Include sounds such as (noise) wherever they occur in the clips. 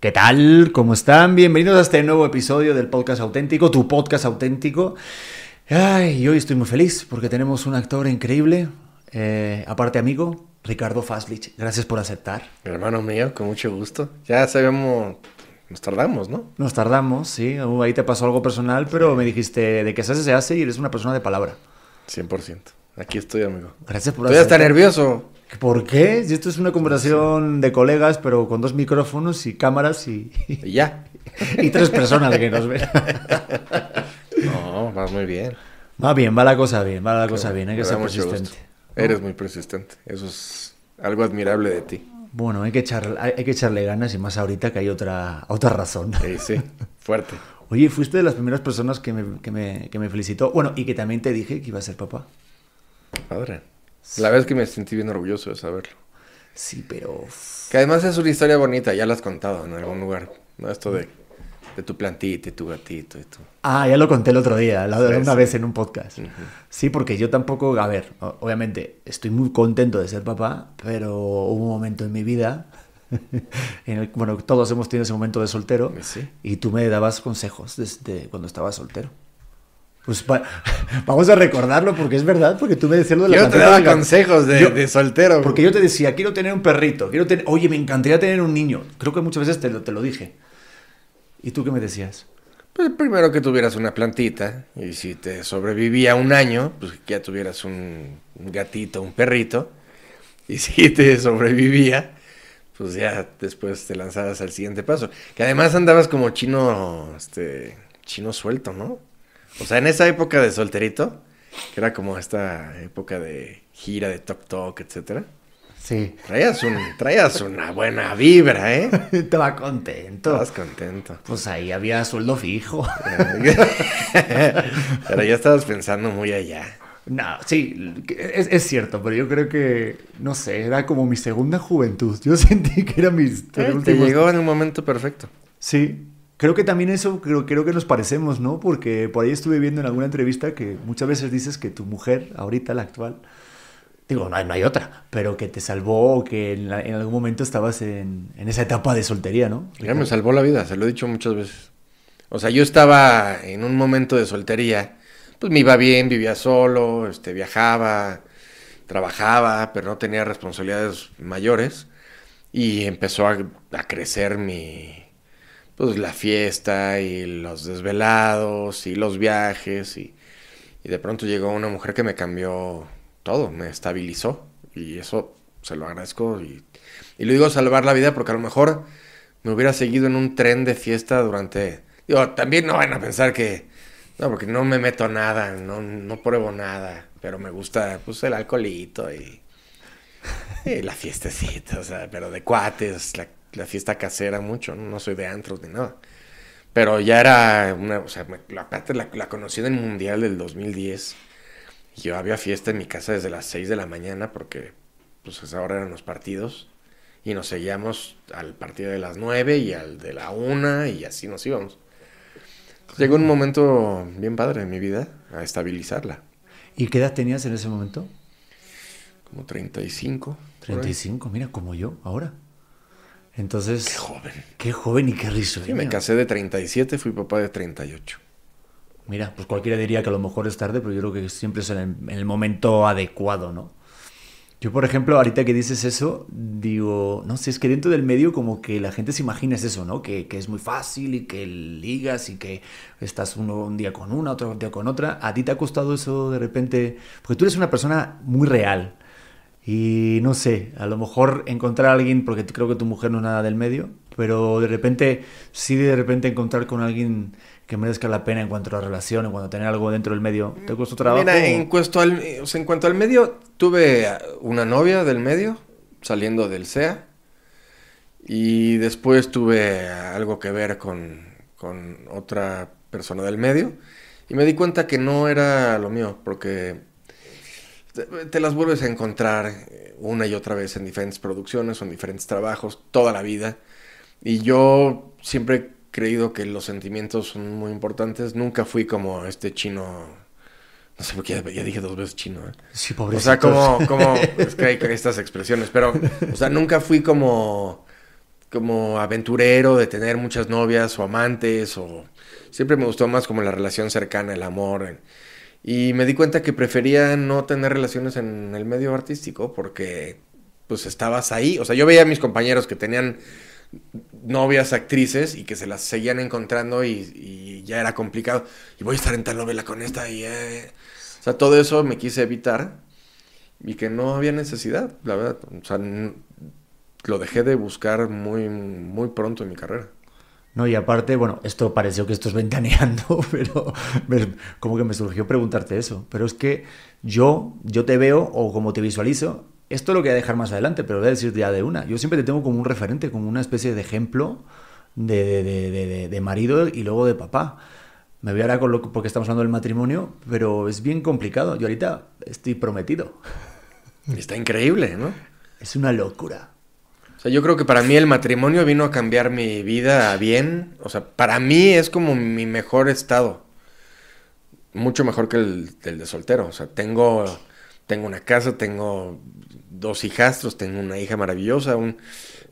¿Qué tal? ¿Cómo están? Bienvenidos a este nuevo episodio del podcast auténtico, tu podcast auténtico. Ay, y hoy estoy muy feliz porque tenemos un actor increíble, eh, aparte amigo, Ricardo Faslich. Gracias por aceptar. Hermano mío, con mucho gusto. Ya sabemos, nos tardamos, ¿no? Nos tardamos, sí. Uh, ahí te pasó algo personal, pero me dijiste de que se hace, se hace y eres una persona de palabra. 100%. Aquí estoy, amigo. Gracias por Todavía está nervioso. ¿Por qué? Si esto es una conversación de colegas, pero con dos micrófonos y cámaras y, Y ya. (laughs) y tres personas que nos ven. (laughs) No, vas muy bien. Va bien, va la cosa bien, va la cosa bien, hay que ser persistente. Eres muy persistente. Eso es algo admirable de ti. Bueno, hay que, echar, hay, hay que echarle ganas y más ahorita que hay otra, otra razón. Sí, sí. Fuerte. (laughs) Oye, fuiste de las primeras personas que me, que, me, que me felicitó. Bueno, y que también te dije que iba a ser papá. Padre. La vez que me sentí bien orgulloso de saberlo. Sí, pero... Que además es una historia bonita, ya la has contado en algún lugar. ¿no? Esto de, de tu plantita y tu gatito y tu... Ah, ya lo conté el otro día, la, Sí, una sí. vez en un podcast. Sí, porque yo tampoco, a ver, obviamente estoy muy contento de ser papá, pero hubo un momento en mi vida, (laughs) en el, bueno, todos hemos tenido ese momento de soltero, Sí. y tú me dabas consejos desde cuando estaba soltero. Pues va- (laughs) vamos a recordarlo porque es verdad, porque tú me decías lo de la Yo te daba consejos de, Yo- de soltero. Porque yo te decía, quiero tener un perrito, quiero tener, oye, me encantaría tener un niño. Creo que muchas veces te lo, te lo dije. ¿Y tú qué me decías? Pues primero que tuvieras una plantita y si te sobrevivía un año, pues que ya tuvieras un, un gatito, un perrito. Y (laughs) si te sobrevivía, pues ya después te lanzabas al siguiente paso. Que además andabas como chino, este, chino suelto, ¿no? O sea, en esa época de solterito, que era como esta época de gira de toc toc, etcétera. Sí. Traías, un, traías una buena vibra, ¿eh? (laughs) Estaba contento. Estabas contento. Pues ahí había sueldo fijo. (laughs) Pero ya estabas pensando muy allá. No, sí, es, es cierto, pero yo creo que, no sé, era como mi segunda juventud. Yo (laughs) sentí que era mi... Eh, te llegó en el momento perfecto. Sí, creo que también eso, creo, creo que nos parecemos, ¿no? Porque por ahí estuve viendo en alguna entrevista que muchas veces dices que tu mujer, ahorita la actual, digo, no hay, no hay otra, pero que te salvó o que en, la- en algún momento estabas en, en esa etapa de soltería, ¿no? Ya me salvó la vida, se lo he dicho muchas veces. O sea, yo estaba en un momento de soltería, pues me iba bien, vivía solo, este, viajaba, trabajaba, pero no tenía responsabilidades mayores. Y empezó a, a crecer mi, pues la fiesta y los desvelados y los viajes y, de pronto llegó una mujer que me cambió todo, me estabilizó y eso se lo agradezco y, y lo digo salvar la vida porque a lo mejor me hubiera seguido en un tren de fiesta durante... Digo, también no van a pensar que... No, porque no me meto nada, no, no pruebo nada, pero me gusta pues el alcoholito y, y la fiestecita, o sea, pero de cuates, la, la fiesta casera mucho, ¿no? No soy de antros ni nada. Pero ya era una, o sea, la, aparte la, la conocí en el Mundial del 2010. Y yo había fiesta en mi casa desde las 6 de la mañana porque pues a esa hora eran los partidos. Y nos seguíamos al partido de las 9 y al de la 1 y así nos íbamos. Llegó un momento bien padre en mi vida a estabilizarla. ¿Y qué edad tenías en ese momento? Como 35. por ahí. 35, mira, como yo, ahora. Entonces... Qué joven. Qué joven y qué risueño. Sí, me casé de 37, fui papá de 38. Mira, pues cualquiera diría que a lo mejor es tarde, pero yo creo que siempre es en el, en el momento adecuado, ¿no? Yo, por ejemplo, ahorita que dices eso, digo, no sé, es que dentro del medio como que la gente se imagina es eso, ¿no? Que, que es muy fácil y que ligas y que estás uno un día con una, otro día con otra. ¿A ti te ha costado eso de repente? Porque tú eres una persona muy real. Y no sé, a lo mejor encontrar a alguien, porque creo que tu mujer no es nada del medio, pero de repente, sí de repente encontrar con alguien que merezca la pena en cuanto a la relación, en cuanto a tener algo dentro del medio, ¿te costó trabajo? Mira, en cuanto, al, o sea, en cuanto al medio, tuve una novia del medio, saliendo del SEA. Y después tuve algo que ver con, con otra persona del medio. Y me di cuenta que no era lo mío, porque te, te las vuelves a encontrar eh, una y otra vez en diferentes producciones o en diferentes trabajos, toda la vida. Y yo siempre he creído que los sentimientos son muy importantes. Nunca fui como este chino. No sé por qué ya, ya dije dos veces chino. ¿eh? Sí, O pobrecito. sea, como, como. (laughs) Es que hay estas expresiones, pero. O sea, nunca fui como. como aventurero, de tener muchas novias o amantes, o siempre me gustó más como la relación cercana, el amor. Y me di cuenta que prefería no tener relaciones en el medio artístico porque pues estabas ahí. O sea, yo veía a mis compañeros que tenían novias actrices y que se las seguían encontrando y, ya era complicado. Y voy a estar en tal novela con esta y... Eh. O sea, todo eso me quise evitar y que no había necesidad, la verdad. O sea, lo dejé de buscar muy, muy pronto en mi carrera. No, y aparte, bueno, esto pareció que esto es ventaneando, (laughs) pero como que me surgió preguntarte eso. Pero es que yo, yo te veo o como te visualizo, esto lo voy a dejar más adelante, pero voy a decir ya de una. Yo siempre te tengo como un referente, como una especie de ejemplo de, de, de, marido y luego de papá. Me voy ahora con lo porque estamos hablando del matrimonio, pero es bien complicado. Yo ahorita estoy prometido. Está increíble, ¿no? Es una locura. O sea, yo creo que para mí el matrimonio vino a cambiar mi vida bien. O sea, para mí es como mi mejor estado. Mucho mejor que el, de soltero. O sea, tengo, tengo una casa, tengo dos hijastros, tengo una hija maravillosa,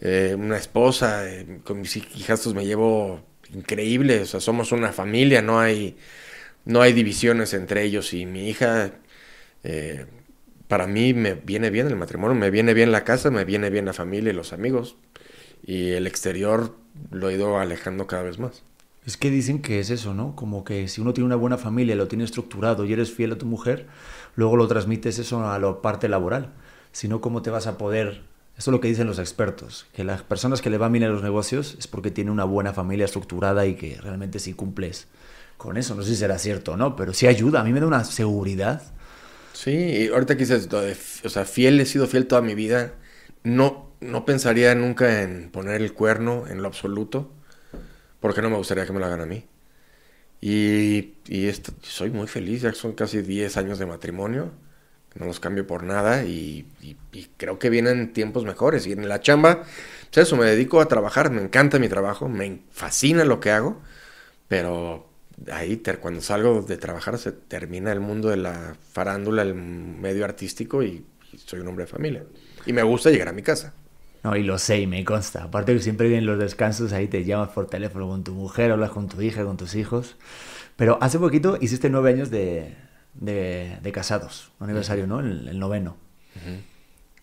eh, una esposa. Eh, con mis hijastros me llevo increíble. O sea, somos una familia, no hay, no hay divisiones entre ellos y mi hija. Eh, para mí me viene bien el matrimonio, me viene bien la casa, me viene bien la familia y los amigos. Y el exterior lo he ido alejando cada vez más. Es que dicen que es eso, ¿no? Como que si uno tiene una buena familia, lo tiene estructurado y eres fiel a tu mujer, luego lo transmites eso a la parte laboral. Si no, ¿cómo te vas a poder...? Eso es lo que dicen los expertos, que las personas que le van bien a los negocios es porque tienen una buena familia estructurada y que realmente sí cumples con eso. No sé si será cierto o no, pero sí ayuda. A mí me da una seguridad Sí, y ahorita que dices, o sea, fiel, he sido fiel toda mi vida. No, no pensaría nunca en poner el cuerno en lo absoluto, porque no me gustaría que me lo hagan a mí. Y, y esto, soy muy feliz, ya son casi 10 años de matrimonio, no los cambio por nada y, creo que vienen tiempos mejores. Y en la chamba, pues eso, me dedico a trabajar, me encanta mi trabajo, me fascina lo que hago, pero ahí cuando salgo de trabajar se termina el mundo de la farándula, el medio artístico y, soy un hombre de familia. Y me gusta llegar a mi casa. No, y lo sé y me consta. Aparte que siempre vienen los descansos, ahí te llamas por teléfono con tu mujer, hablas con tu hija, con tus hijos. Pero hace poquito hiciste nueve años de, de, casados, aniversario, ¿no? El, noveno.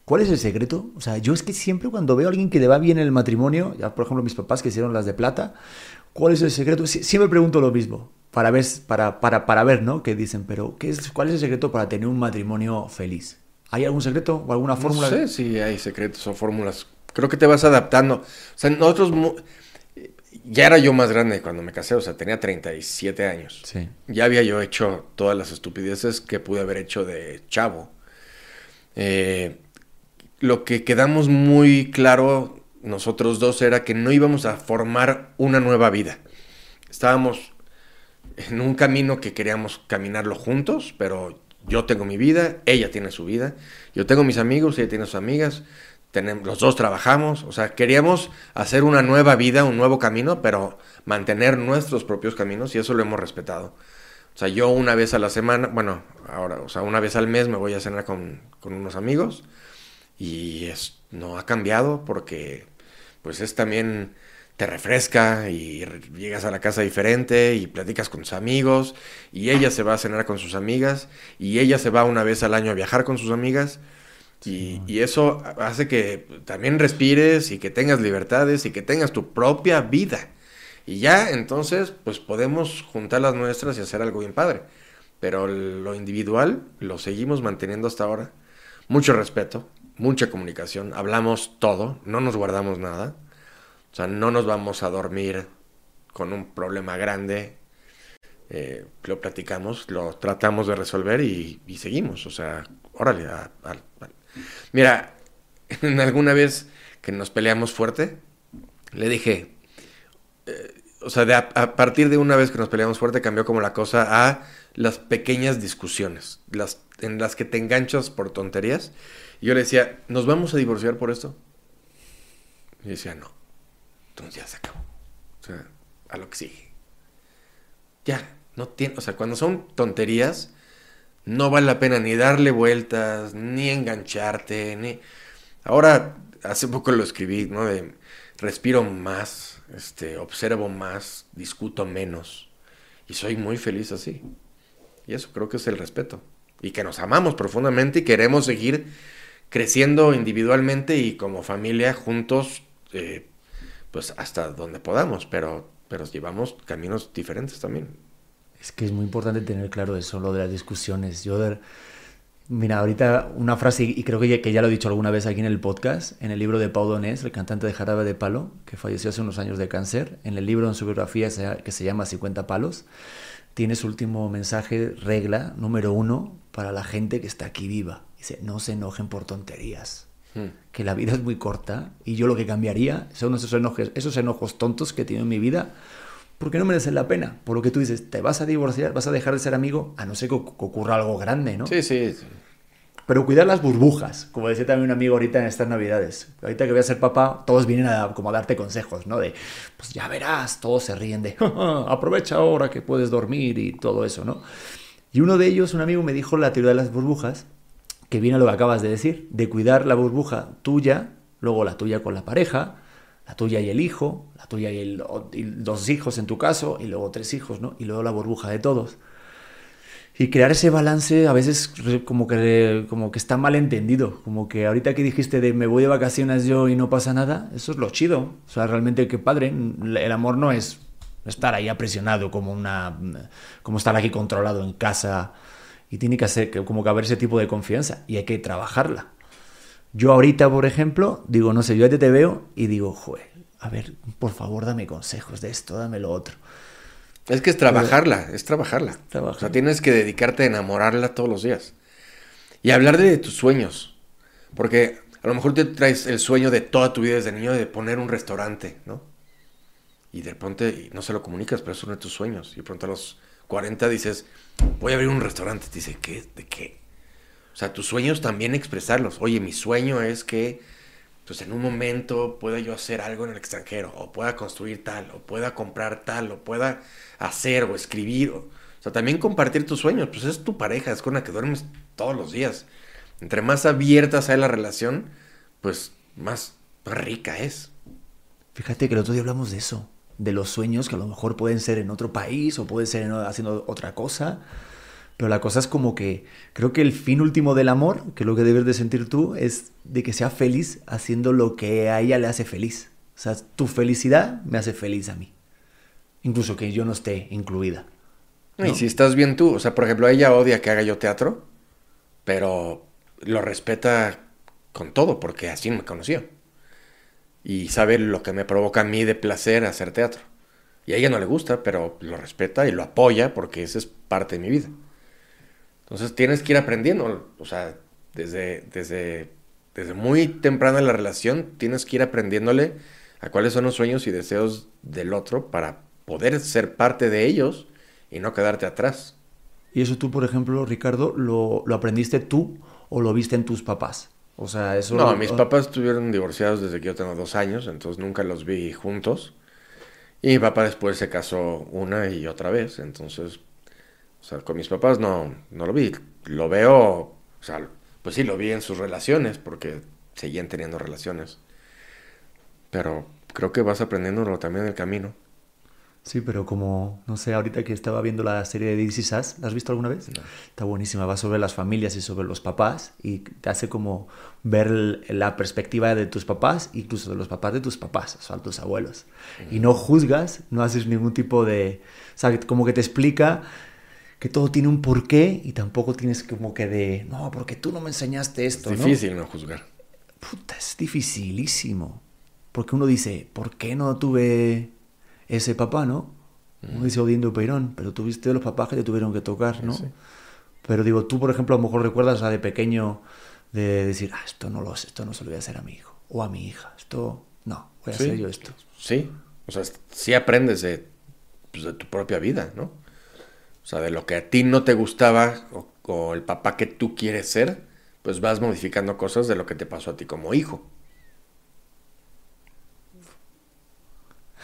¿Cuál es el secreto? O sea, yo es que siempre cuando veo a alguien que le va bien el matrimonio, ya por ejemplo mis papás que hicieron las de plata, ¿Cuál es el secreto? siempre pregunto lo mismo, para ver, para, para, para ver, ¿no? ¿Qué dicen? Pero, ¿qué es, ¿cuál es el secreto para tener un matrimonio feliz? ¿Hay algún secreto o alguna fórmula? No sé si hay secretos o fórmulas. Creo que te vas adaptando. O sea, nosotros... Ya era yo más grande cuando me casé, o sea, tenía 37 años. Sí. Ya había yo hecho todas las estupideces que pude haber hecho de chavo. Eh, lo que quedamos muy claro nosotros dos era que no íbamos a formar una nueva vida. Estábamos en un camino que queríamos caminarlo juntos, pero yo tengo mi vida, ella tiene su vida, yo tengo mis amigos, ella tiene sus amigas, tenemos, los dos trabajamos, o sea, queríamos hacer una nueva vida, un nuevo camino, pero mantener nuestros propios caminos y eso lo hemos respetado. O sea, yo una vez a la semana, bueno, ahora, o sea, una vez al mes me voy a cenar con, con unos amigos y es, no ha cambiado porque pues es también te refresca y llegas a la casa diferente y platicas con tus amigos y ella se va a cenar con sus amigas y ella se va una vez al año a viajar con sus amigas y, y, eso hace que también respires y que tengas libertades y que tengas tu propia vida. Y ya entonces pues podemos juntar las nuestras y hacer algo bien padre. Pero lo individual lo seguimos manteniendo hasta ahora. Mucho respeto, mucha comunicación, hablamos todo, no nos guardamos nada. O sea, no nos vamos a dormir con un problema grande. Eh, lo platicamos, lo tratamos de resolver y, seguimos. O sea, órale. Mira, (laughs) en alguna vez que nos peleamos fuerte, le dije, eh, o sea, a, partir de una vez que nos peleamos fuerte cambió como la cosa a las pequeñas discusiones, las, en las que te enganchas por tonterías y yo le decía, ¿nos vamos a divorciar por esto? Y decía, no. Entonces ya se acabó. O sea, a lo que sigue. Ya, no tiene, o sea, cuando son tonterías, no vale la pena ni darle vueltas, ni engancharte, ni... Ahora, hace poco lo escribí, ¿no? De, respiro más, este, observo más, discuto menos y soy muy feliz así. Y eso creo que es el respeto. Y que nos amamos profundamente y queremos seguir creciendo individualmente y como familia juntos, eh, pues hasta donde podamos, pero, pero llevamos caminos diferentes también. Es que es muy importante tener claro eso, lo de las discusiones. Yo, mira, ahorita una frase, y creo que ya, que ya lo he dicho alguna vez aquí en el podcast, en el libro de Pau Donés, el cantante de Jarabe de Palo, que falleció hace unos años de cáncer, en el libro en su biografía que se llama 50 palos, tiene su último mensaje, regla número uno, para la gente que está aquí viva. Dice, no se enojen por tonterías. Hmm. Que la vida es muy corta y yo lo que cambiaría son esos enojos, esos enojos tontos que tiene en mi vida porque no merecen la pena. Por lo que tú dices, te vas a divorciar, vas a dejar de ser amigo, a no ser que, ocurra algo grande, ¿no? Sí, sí, Pero cuidar las burbujas, como decía también un amigo ahorita en estas navidades. Ahorita que voy a ser papá, todos vienen a, como a darte consejos, ¿no? De, pues ya verás, todos se ríen de, aprovecha ahora que puedes dormir y todo eso, ¿no? Y uno de ellos, un amigo, me dijo la teoría de las burbujas, que viene lo que acabas de decir, de cuidar la burbuja tuya, luego la tuya con la pareja, la tuya y el hijo, la tuya y, el, dos hijos en tu caso, y luego tres hijos, ¿no? Y luego la burbuja de todos. Y crear ese balance a veces como que, como que está mal entendido, como que ahorita que dijiste de me voy de vacaciones yo y no pasa nada, eso es lo chido. O sea, realmente qué padre, el amor no es estar ahí aprisionado como una como estar aquí controlado en casa y tiene que hacer como que haber ese tipo de confianza y hay que trabajarla. Yo ahorita, por ejemplo, digo, no sé, yo te veo y digo, joder, a ver, por favor, dame consejos de esto, dame lo otro. Es que es trabajarla, es trabajarla. O sea, tienes que dedicarte a enamorarla todos los días. Y hablar de tus sueños. Porque a lo mejor te traes el sueño de toda tu vida desde niño de poner un restaurante, ¿no? Y de repente no se lo comunicas, pero es uno de tus sueños. Y de pronto a los 40 dices, voy a abrir un restaurante. Te dice, ¿qué? ¿De qué? O sea, tus sueños también expresarlos. Oye, mi sueño es que pues en un momento pueda yo hacer algo en el extranjero, o pueda construir tal, o pueda comprar tal, o pueda hacer o escribir. O, sea, también compartir tus sueños, pues es tu pareja, es con la que duermes todos los días. Entre más abierta sea la relación, pues más rica es. Fíjate que el otro día hablamos de eso, de los sueños que a lo mejor pueden ser en otro país o pueden ser haciendo otra cosa pero la cosa es como que creo que el fin último del amor, que es lo que debes de sentir tú, es de que sea feliz haciendo lo que a ella le hace feliz. O sea, tu felicidad me hace feliz a mí. Incluso que yo no esté incluida. Y si estás bien tú, o sea, por ejemplo, ella odia que haga yo teatro, pero lo respeta con todo, porque así me conoció. Y sabe lo que me provoca a mí de placer hacer teatro. Y a ella no le gusta, pero lo respeta y lo apoya porque esa es parte de mi vida. Entonces tienes que ir aprendiendo, o sea, desde, desde, desde muy temprana la relación, tienes que ir aprendiéndole a cuáles son los sueños y deseos del otro para poder ser parte de ellos y no quedarte atrás. ¿Y eso tú, por ejemplo, Ricardo, lo, aprendiste tú o lo viste en tus papás? O sea, eso... No, mis papás estuvieron divorciados desde que yo tengo dos años, entonces nunca los vi juntos. Y mi papá después se casó una y otra vez, entonces o sea, con mis papás no, no lo vi. Lo veo, o sea, pues sí, lo vi en sus relaciones, porque seguían teniendo relaciones. Pero creo que vas aprendiéndolo también en el camino. Sí, pero como, no sé, ahorita que estaba viendo la serie de This Is ¿la has visto alguna vez? Está buenísima, va sobre las familias y sobre los papás y te hace como ver la perspectiva de tus papás, incluso de los papás de tus papás, o sea, tus abuelos. Y no juzgas, no haces ningún tipo de... O sea, como que te explica que todo tiene un porqué y tampoco tienes como que de, no, porque tú no me enseñaste esto. Es difícil no, juzgar. Puta, es dificilísimo. Porque uno dice, ¿por qué no tuve ese papá, no? Uno mm. dice odiando Peirón, pero tuviste los papás que te tuvieron que tocar, ¿no? Pero digo, tú, por ejemplo, a lo mejor recuerdas a de pequeño de decir, ah, esto no lo sé, esto no se lo voy a hacer a mi hijo o a mi hija, esto no, voy a hacer yo esto. Sí, o sea, sí aprendes de, pues, de tu propia vida, ¿no? O sea, de lo que a ti no te gustaba o, el papá que tú quieres ser, pues vas modificando cosas de lo que te pasó a ti como hijo.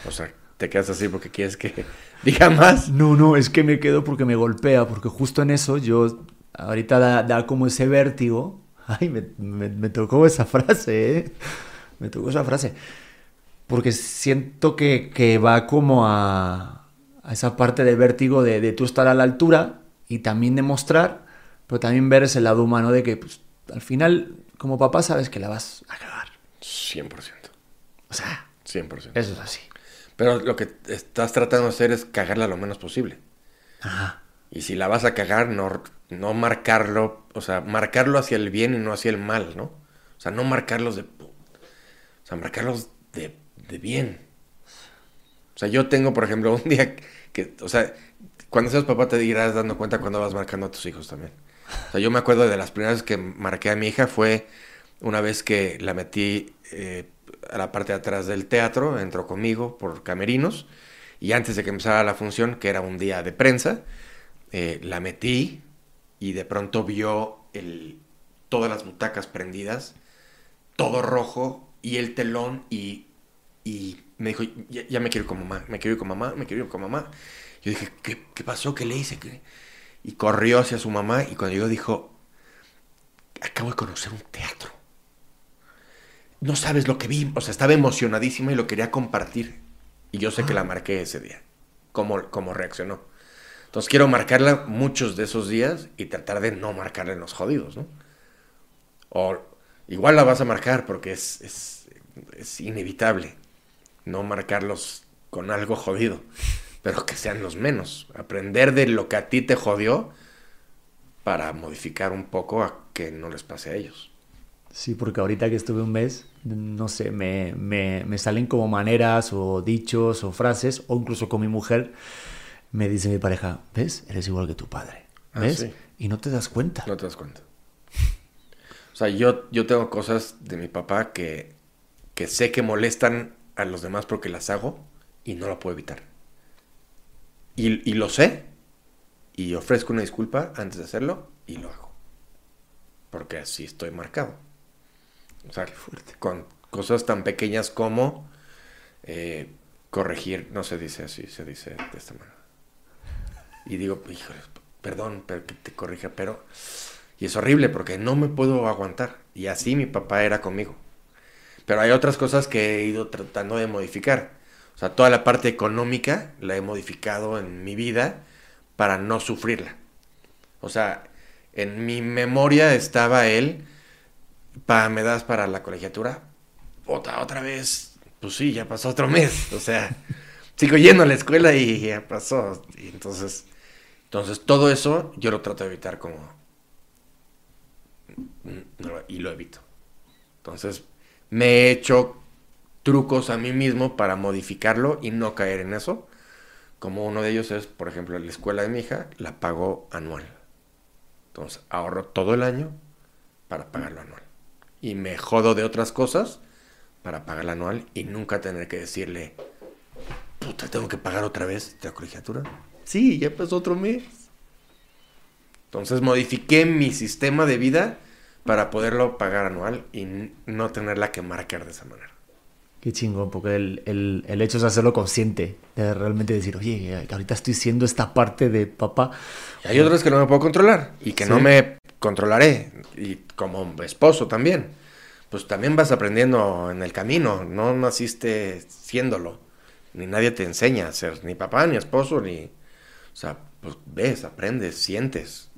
O sea, te quedas así porque quieres que (laughs) diga más. No, no, es que me quedo porque me golpea, porque justo en eso yo ahorita da, como ese vértigo. (laughs) Ay, me, me, tocó esa frase, ¿eh? Me tocó esa frase. Porque siento que, que va como a, a, esa parte del vértigo de, de, tú estar a la altura y también demostrar, pero también ver ese lado humano de que pues, al final, como papá, sabes que la vas a cagar. 100%. O sea, 100%. Eso es así. Pero lo que estás tratando de hacer es cagarla lo menos posible. Ajá. Y si la vas a cagar, no, no marcarlo, o sea, marcarlo hacia el bien y no hacia el mal, ¿no? O sea, no marcarlos de... O sea, marcarlos de, de bien. O sea, yo tengo, por ejemplo, (laughs) un día que, o sea, cuando seas papá te irás dando cuenta cuando vas marcando a tus hijos también. O sea, yo me acuerdo de las primeras que marqué a mi hija fue una vez que la metí eh, a la parte de atrás del teatro, entró conmigo por camerinos y antes de que empezara la función, que era un día de prensa, eh, la metí y de pronto vio el, todas las butacas prendidas, todo rojo y el telón y, me dijo, ya, me quiero ir con mamá, me quiero ir con mamá, me quiero ir con mamá. Yo dije, ¿qué, pasó? ¿Qué le hice? Y corrió hacia su mamá y cuando llegó dijo, acabo de conocer un teatro. No sabes lo que vi, o sea, estaba emocionadísima y lo quería compartir. Y yo sé que la marqué ese día, cómo, cómo reaccionó. Entonces quiero marcarla muchos de esos días y tratar de no marcarla en los jodidos, ¿no? O igual la vas a marcar porque es, es, es inevitable no marcarlos con algo jodido, pero que sean los menos. Aprender de lo que a ti te jodió para modificar un poco a que no les pase a ellos. Sí, porque ahorita que estuve un mes, no sé, me, me, me, salen como maneras o dichos o frases, o incluso con mi mujer, me dice mi pareja, ¿ves? Eres igual que tu padre. ¿Ves? Ah, sí. Y no te das cuenta. No te das cuenta. O sea, yo, yo tengo cosas de mi papá que, que sé que molestan a los demás porque las hago y no lo puedo evitar. Y, y lo sé y ofrezco una disculpa antes de hacerlo y lo hago. Porque así estoy marcado. O sea, con cosas tan pequeñas como eh, corregir, no se dice así, se dice de esta manera. Y digo, híjole, perdón, pero que te corrija, pero... Y es horrible porque no me puedo aguantar. Y así mi papá era conmigo. Pero hay otras cosas que he ido tratando de modificar. O sea, toda la parte económica la he modificado en mi vida para no sufrirla. O sea, en mi memoria estaba él pa, ¿me das para la colegiatura? Otra, otra vez. Pues sí, ya pasó otro mes. O sea, (laughs) sigo yendo a la escuela y ya pasó. Y entonces, entonces, todo eso yo lo trato de evitar como... Y lo evito. Entonces, me he hecho trucos a mí mismo para modificarlo y no caer en eso. Como uno de ellos es, por ejemplo, la escuela de mi hija, la pago anual. Entonces, ahorro todo el año para pagarlo anual y me jodo de otras cosas para pagar la anual y nunca tener que decirle, puta, tengo que pagar otra vez la colegiatura. Sí, ya pasó otro mes. Entonces modifiqué mi sistema de vida para poderlo pagar anual y no tenerla que marcar de esa manera. Qué chingón, porque el, el, el, hecho es hacerlo consciente, de realmente decir, oye, ahorita estoy siendo esta parte de papá. Y hay otras que no me puedo controlar y que ¿Sí? no me controlaré, y como esposo también. Pues también vas aprendiendo en el camino, no naciste siéndolo, ni nadie te enseña a ser ni papá, ni esposo, ni... O sea, pues ves, aprendes, sientes,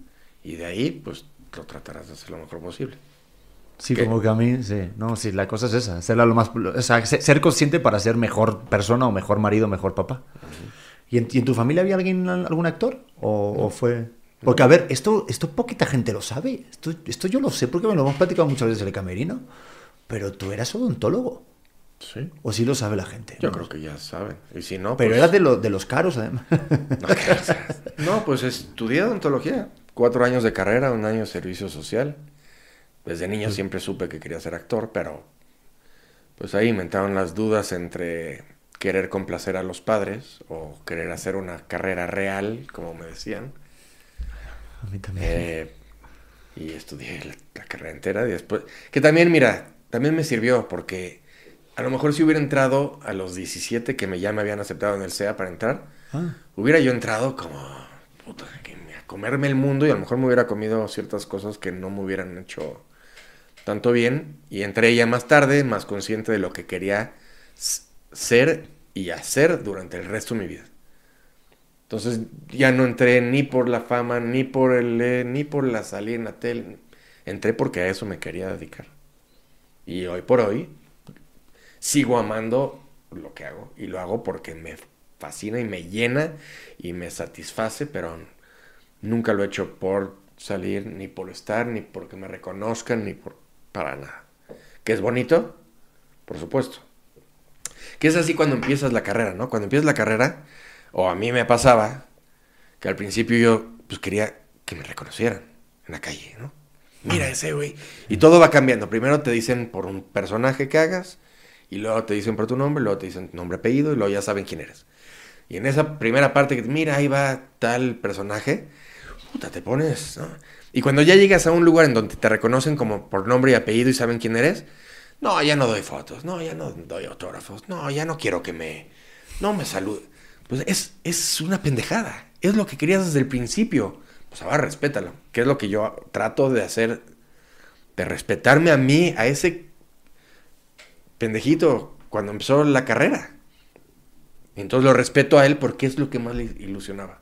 y de ahí, pues lo tratarás de hacer lo mejor posible. Sí, ¿Qué? como que a mí, sí. No, sí, la cosa es esa. Hacerla lo más, o sea, ser consciente para ser mejor persona o mejor marido, mejor papá. ¿Y, en, ¿Y, en, tu familia había alguien, algún actor? ¿O, -huh. o fue.? Porque, a ver, esto, esto poquita gente lo sabe. Esto, esto yo lo sé porque me lo hemos platicado muchas veces en el camerino. Pero tú eras odontólogo. Sí. O sí lo sabe la gente. Yo ¿no? creo que ya saben. Y si no. Pero pues... era de, lo, de los caros, además. No, no, pues estudié odontología. Cuatro años de carrera, un año de servicio social. Desde niño sí. siempre supe que quería ser actor, pero pues ahí me entraron las dudas entre querer complacer a los padres o querer hacer una carrera real, como me decían. A mí también. Eh, y estudié la, la, carrera entera y después... Que también, mira, también me sirvió porque a lo mejor si hubiera entrado a los 17 que me, ya me habían aceptado en el SEA para entrar, ah. hubiera yo entrado como... Puta, que a comerme el mundo y a lo mejor me hubiera comido ciertas cosas que no me hubieran hecho tanto bien y entré ya más tarde, más consciente de lo que quería ser y hacer durante el resto de mi vida. Entonces ya no entré ni por la fama, ni por el ni por la salida en la tele. Entré porque a eso me quería dedicar. Y hoy por hoy sigo amando lo que hago y lo hago porque me fascina y me llena y me satisface, pero nunca lo he hecho por salir, ni por estar, ni porque me reconozcan, ni por para nada. ¿Que es bonito? Por supuesto. Que es así cuando empiezas la carrera, ¿no? Cuando empiezas la carrera, o a mí me pasaba, que al principio yo pues quería que me reconocieran en la calle, ¿no? Mira ese güey. Y todo va cambiando. Primero te dicen por un personaje que hagas, y luego te dicen por tu nombre, luego te dicen nombre, apellido, y luego ya saben quién eres. Y en esa primera parte que, mira, ahí va tal personaje, puta, te pones, ¿no? Y cuando ya llegas a un lugar en donde te reconocen como por nombre y apellido y saben quién eres, no, ya no doy fotos, no, ya no doy autógrafos, no, ya no quiero que me, no me salude. Pues es, es una pendejada, es lo que querías desde el principio. Pues ahora respétalo, que es lo que yo trato de hacer, de respetarme a mí, a ese pendejito cuando empezó la carrera. Entonces lo respeto a él porque es lo que más le ilusionaba.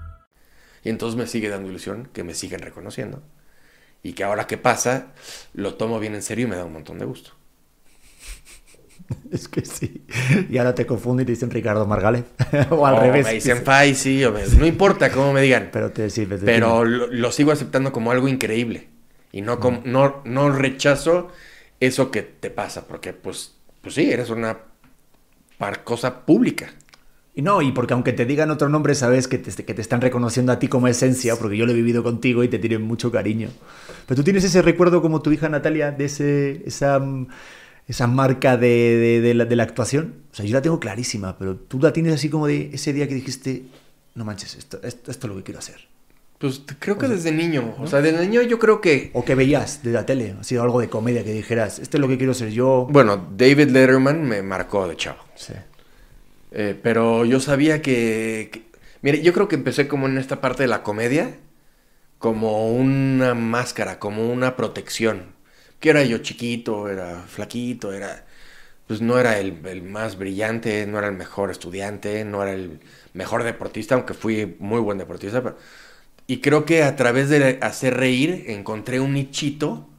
Y entonces me sigue dando ilusión que me siguen reconociendo. Y que ahora que pasa, lo tomo bien en serio y me da un montón de gusto. (laughs) Es que sí. Y ahora te confunden y te dicen Ricardo Margalef. (laughs) o al O revés. Me dicen Faisy, o me- no importa cómo me digan. Pero te sirve. te Pero lo, lo sigo aceptando como algo increíble. Y no, como, no, no rechazo eso que te pasa. Porque, pues, pues sí, eres una par- cosa pública. Y no, y porque aunque te digan otro nombre, sabes que te, que te están reconociendo a ti como esencia, porque yo lo he vivido contigo y te tienen mucho cariño. Pero tú tienes ese recuerdo como tu hija Natalia, de ese, esa, esa marca de, de- de la, de la actuación. O sea, yo la tengo clarísima, pero tú la tienes así como de ese día que dijiste, no manches, esto, esto, esto es lo que quiero hacer. Pues creo que desde niño. O sea, desde niño yo creo que. O que veías de la tele, ha sido algo de comedia que dijeras, esto es lo que quiero ser yo. Bueno, David Letterman me marcó de chavo. Sí. Eh, pero yo sabía que, Mire, yo creo que empecé como en esta parte de la comedia, como una máscara, como una protección. Que era yo chiquito, era flaquito, era. Pues no era el, el más brillante, no era el mejor estudiante, no era el mejor deportista, aunque fui muy buen deportista. pero- Y creo que a través de hacer reír encontré un nichito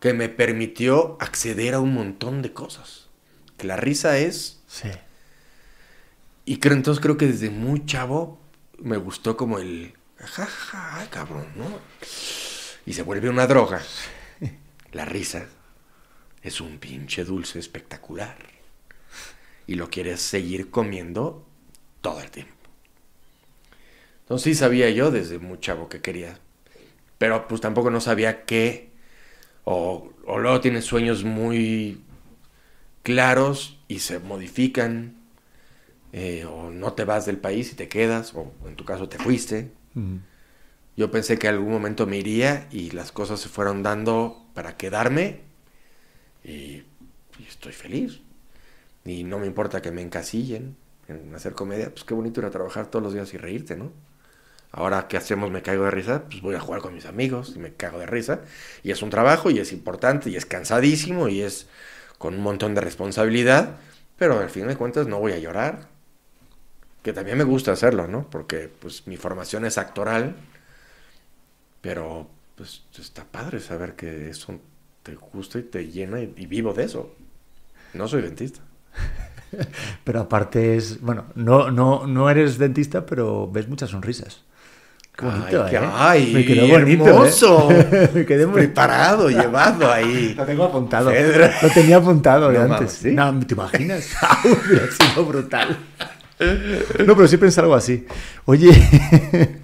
que me permitió acceder a un montón de cosas. Que la risa es Sí. Y creo, entonces creo que desde muy chavo me gustó como el... Ja, ja, cabrón, ¿no? Y se vuelve una droga. (laughs) La risa es un pinche dulce espectacular. Y lo quieres seguir comiendo todo el tiempo. Entonces sí sabía yo desde muy chavo que quería. Pero pues tampoco no sabía qué. O, o luego tienes sueños muy claros y se modifican eh, o no te vas del país y te quedas, o en tu caso te fuiste. Yo pensé que algún momento me iría y las cosas se fueron dando para quedarme y, y estoy feliz. Y no me importa que me encasillen en hacer comedia, pues qué bonito ir a trabajar todos los días y reírte, ¿no? Ahora, ¿qué hacemos? Me caigo de risa, pues voy a jugar con mis amigos y me cago de risa. Y es un trabajo y es importante y es cansadísimo y es con un montón de responsabilidad, pero al fin de cuentas no voy a llorar. Que también me gusta hacerlo, ¿no? Porque pues mi formación es actoral, pero pues está padre saber que eso te gusta y te llena y, y vivo de eso. No soy dentista. (laughs) Pero aparte es, bueno, no, no, no eres dentista, pero ves muchas sonrisas. Qué bonito, ay, qué- ¿eh? ay, Me quedó bonito, ¿eh? hermoso. (laughs) Me quedé muy... Preparado, (laughs) llevado ahí. Lo tengo apuntado. Pedro. Lo tenía apuntado de No antes. mames, ¿sí? No, ¿te imaginas? Hubiera sido brutal. No, pero sí pensé algo así. Oye, (laughs)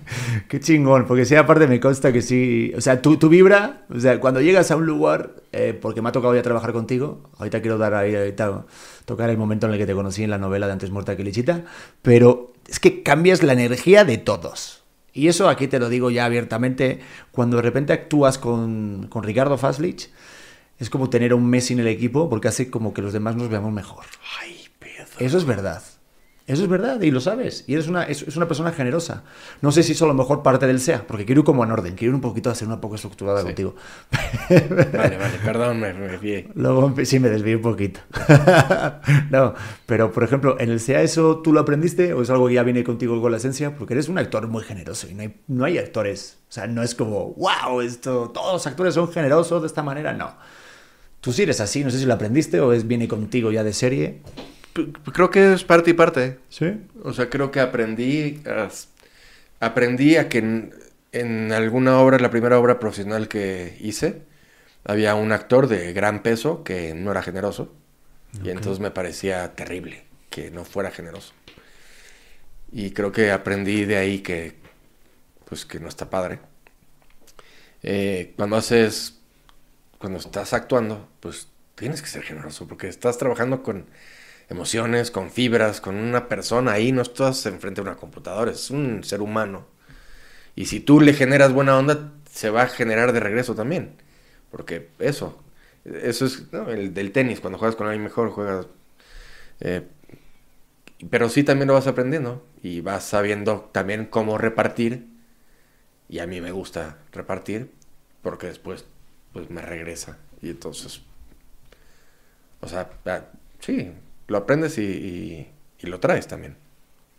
qué chingón, porque sí, aparte me consta que sí. O sea, tú, tú vibra, o sea, cuando llegas a un lugar, eh, porque me ha tocado ya trabajar contigo, ahorita quiero dar ahí, ahorita tocar el momento en el que te conocí en la novela de Antes Muerta que Lichita, pero es que cambias la energía de todos. Y eso aquí te lo digo ya abiertamente, cuando de repente actúas con, con Ricardo Faslich, es como tener a un Messi en el equipo, porque hace como que los demás nos veamos mejor. Ay, pedo. Eso es verdad. Eso es verdad y lo sabes. Y eres una, es, es una persona generosa. No sé si eso a lo mejor parte del SEA, porque quiero ir como en orden, quiero ir un poquito a ser una poco estructurada Sí. contigo. (laughs) Vale, vale, (laughs) perdón, me, me desvié. Luego sí me desvío un poquito. (laughs) no, pero por ejemplo, ¿en el SEA eso tú lo aprendiste o es algo que ya viene contigo con la esencia? Porque eres un actor muy generoso y no hay, no hay actores. O sea, no es como, wow, esto, todos los actores son generosos de esta manera. No. Tú sí eres así, no sé si lo aprendiste o es viene contigo ya de serie. Creo que es parte y parte. Sí. O sea, creo que aprendí a, aprendí a que en, en alguna obra, la primera obra profesional que hice, había un actor de gran peso que no era generoso. Y entonces me parecía terrible que no fuera generoso. Y creo que aprendí de ahí que, pues, que no está padre. Eh, cuando haces, cuando estás actuando, pues tienes que ser generoso porque estás trabajando con emociones, con fibras, con una persona ahí, no estás enfrente de una computadora, es un ser humano. Y si tú le generas buena onda, se va a generar de regreso también. Porque eso, eso es el del tenis, cuando juegas con alguien mejor, juegas... eh, pero sí también lo vas aprendiendo y vas sabiendo también cómo repartir. Y a mí me gusta repartir porque después pues me regresa. Y entonces, o sea, ah, sí, lo aprendes y, y- y lo traes también.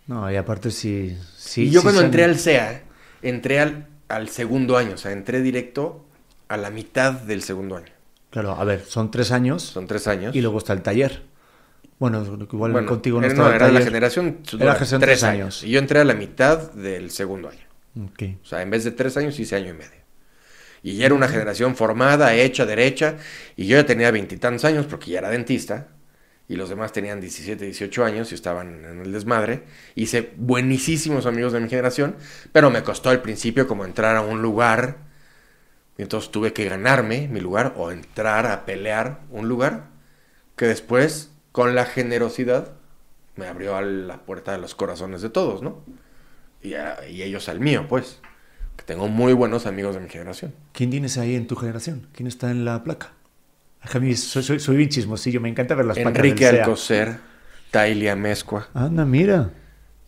No, y aparte sí. sí y yo sí cuando son- entré al CEA, entré al, al segundo año, o sea, entré directo a la mitad del segundo año. Claro, a ver, son tres años Son tres años. y luego está el taller. Bueno, igual Bueno, contigo no era, estaba no, era la generación, Era generación tres tres años. años. Y yo entré a la mitad del segundo año. Ok. O sea, en vez de tres años hice año y medio. Y ya era una generación formada, hecha, derecha. Y yo ya tenía veintitantos años porque ya era dentista. Y los demás tenían 17, 18 años y estaban en el desmadre. Hice buenísimos amigos de mi generación. Pero me costó al principio como entrar a un lugar. Y entonces tuve que ganarme mi lugar o entrar a pelear un lugar. Que después, con la generosidad, me abrió a la puerta de los corazones de todos, ¿no? Y, a- y ellos al mío, pues. Que tengo muy buenos amigos de mi generación. ¿Quién tienes ahí en tu generación? ¿Quién está en la placa? A mí soy, soy, soy bien chismosillo, me encanta ver las Enrique SEA. Alcocer, Tailia Mezcua, Anda, mira.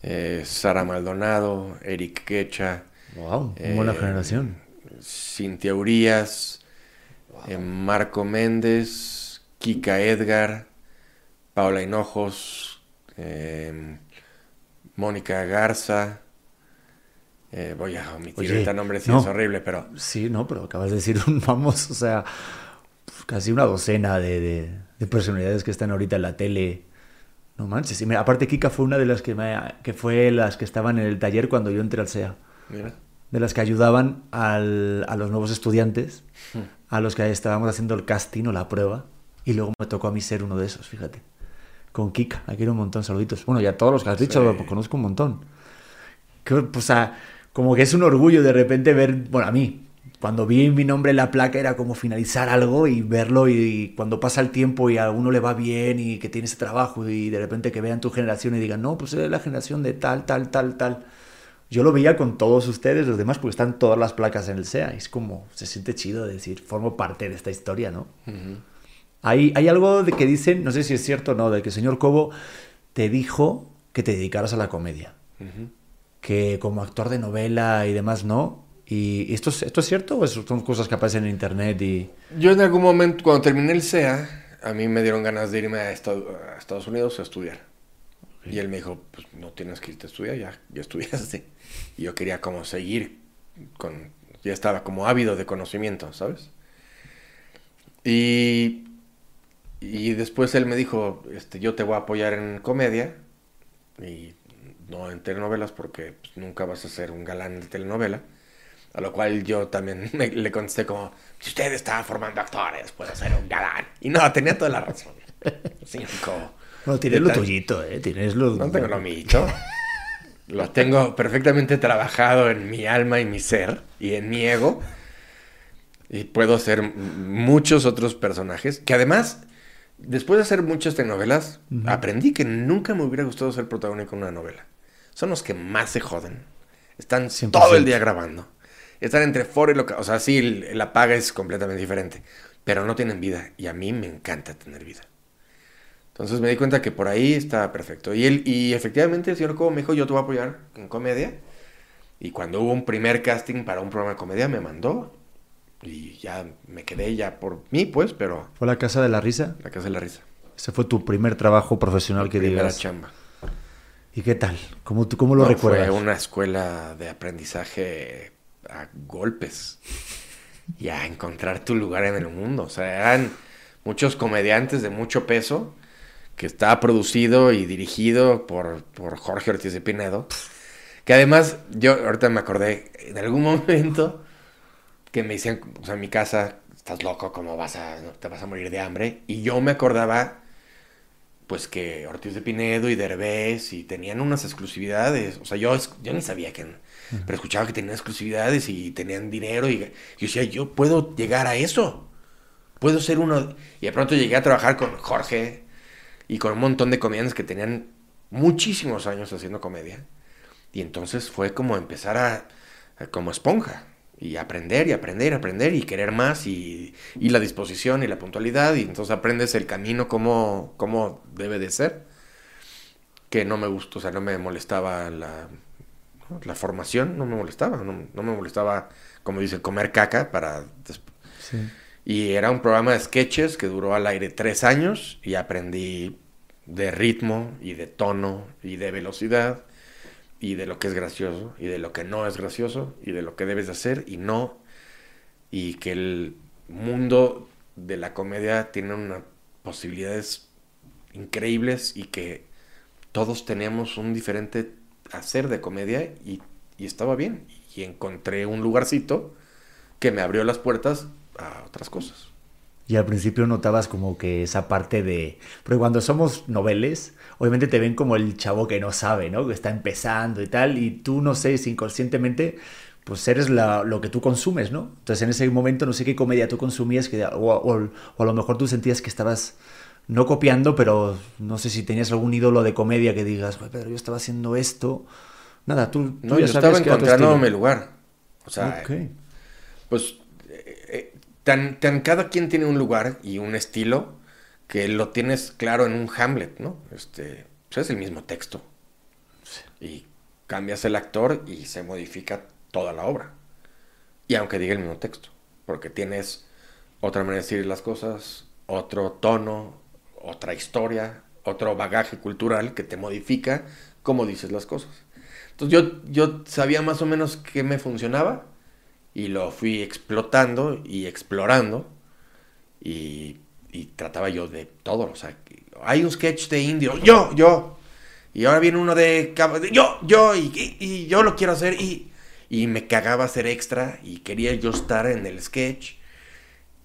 eh, Sara Maldonado, Eric Quecha, Wow, Eh, buena generación. Cintia Urias, eh, Marco Méndez, Kika Edgar, Paula Hinojos, eh, Mónica Garza. voy a omitir Oye, ahorita nombres, sí, no. es horrible, pero Sí, no, pero acabas de decir un vamos, o sea, casi una docena de, de- de personalidades que están ahorita en la tele. No manches. Y mira, aparte, Kika fue una de las que, me, que fue las que estaban en el taller cuando yo entré al SEA. mira. de las que ayudaban al- a los nuevos estudiantes, a los que estábamos haciendo el casting o la prueba, y luego me tocó a mí ser uno de esos, fíjate. Con Kika, aquí quiero un montón, saluditos. Bueno, ya todos los que has dicho, Sí. conozco un montón. Que, pues, a- como que es un orgullo de repente ver, bueno, a mí, cuando vi mi nombre en la placa era como finalizar algo y verlo y, y cuando pasa el tiempo y a uno le va bien y que tiene ese trabajo y de repente que vean tu generación y digan, no, pues es la generación de tal, tal, tal, tal. Yo lo veía con todos ustedes, los demás, porque están todas las placas en el SEA. y Es como, se siente chido decir, formo parte de esta historia, ¿no? hay, hay algo de que dicen, no sé si es cierto o no, de que el señor Cobo te dijo que te dedicaras a la comedia. Que como actor de novela y demás, no. ¿Y esto es, esto es cierto o son cosas que aparecen en internet y...? Yo en algún momento, cuando terminé el CEA, a mí me dieron ganas de irme a Estados, a Estados Unidos a estudiar. Y él me dijo, pues no tienes que irte a estudiar, ya, ya estudiaste. Y yo quería como seguir con... Ya estaba como ávido de conocimiento, ¿sabes? Y, y después él me dijo, este, yo te voy a apoyar en comedia y no en telenovelas porque pues, nunca vas a ser un galán de telenovela. A lo cual yo también (laughs) me- le contesté como, si usted está formando actores, puede ser un galán. Y no, tenía toda la razón. (laughs) Cinco. Bueno, tienes lo tuyito, ¿eh? Tienes lo... No tengo lo mío. (laughs) Lo tengo perfectamente trabajado en mi alma y mi ser y en mi ego. Y puedo ser muchos otros personajes. Que además, después de hacer muchas telenovelas, aprendí que nunca me hubiera gustado ser protagónico en una novela. Son los que más se joden. Están 100%. todo el día grabando. Están entre foro y loca. O sea, sí, la paga es completamente diferente. Pero no tienen vida. Y a mí me encanta tener vida. Entonces me di cuenta que por ahí estaba perfecto. Y él, y efectivamente el señor Cobo me dijo, yo te voy a apoyar en comedia. Y cuando hubo un primer casting para un programa de comedia, me mandó. Y ya me quedé ya por mí, pues, pero ¿Fue la Casa de la Risa? la casa de la risa. Ese fue tu primer trabajo profesional que Primera digas. chamba. ¿Y qué tal? ¿Cómo, tú- cómo lo No, recuerdas? Fue una escuela de aprendizaje a golpes. Y a encontrar tu lugar en el mundo. O sea, eran muchos comediantes de mucho peso que estaba producido y dirigido por, por Jorge Ortiz de Pinedo. Que además, yo ahorita me acordé, en algún (laughs) momento que me decían, o sea, en mi casa, estás loco, ¿cómo vas a, no, te vas a morir de hambre? Y yo me acordaba, pues que Ortiz de Pinedo y Derbez y tenían unas exclusividades. O sea, yo, yo ni sabía que, pero escuchaba que tenían exclusividades y tenían dinero y yo decía, yo puedo llegar a eso. Puedo ser uno. Y de pronto llegué a trabajar con Jorge y con un montón de comediantes que tenían muchísimos años haciendo comedia. Y entonces fue como empezar a, como esponja. Y aprender y aprender y aprender y querer más y, y la disposición y la puntualidad. Y entonces aprendes el camino como, como debe de ser. Que no me gustó, o sea, no me molestaba la, la formación, no me molestaba. No, no me molestaba, como dicen, comer caca para... Sí. y era un programa de sketches que duró al aire tres años y aprendí de ritmo y de tono y de velocidad y de lo que es gracioso y de lo que no es gracioso y de lo que debes de hacer y no. Y que el mundo de la comedia tiene unas posibilidades increíbles y que todos teníamos un diferente hacer de comedia y, y estaba bien. Y encontré un lugarcito que me abrió las puertas a otras cosas. Y al principio notabas como que esa parte de... Porque cuando somos noveles, obviamente te ven como el chavo que no sabe, ¿no? Que está empezando y tal, y tú, no sé, inconscientemente, pues eres la- lo que tú consumes, ¿no? Entonces en ese momento no sé qué comedia tú consumías, que, o, o- o a lo mejor tú sentías que estabas no copiando, pero no sé si tenías algún ídolo de comedia que digas, "Joder, Pedro, yo estaba haciendo esto. Nada, tú, tú No, ya yo sabías estaba encontrando mi lugar. O sea, pues eh, eh, tan, tan cada quien tiene un lugar y un estilo que lo tienes claro en un Hamlet, ¿no? Este, pues es el mismo texto. Y cambias el actor y se modifica toda la obra. Y aunque diga el mismo texto, porque tienes otra manera de decir las cosas, otro tono, otra historia, otro bagaje cultural que te modifica cómo dices las cosas. Entonces yo, yo sabía más o menos qué me funcionaba y lo fui explotando y explorando y, y trataba yo de todo. O sea, hay un sketch de indio, yo, yo. Y ahora viene uno de yo, yo, y, y- y yo lo quiero hacer. Y, y me cagaba hacer extra y quería yo estar en el sketch.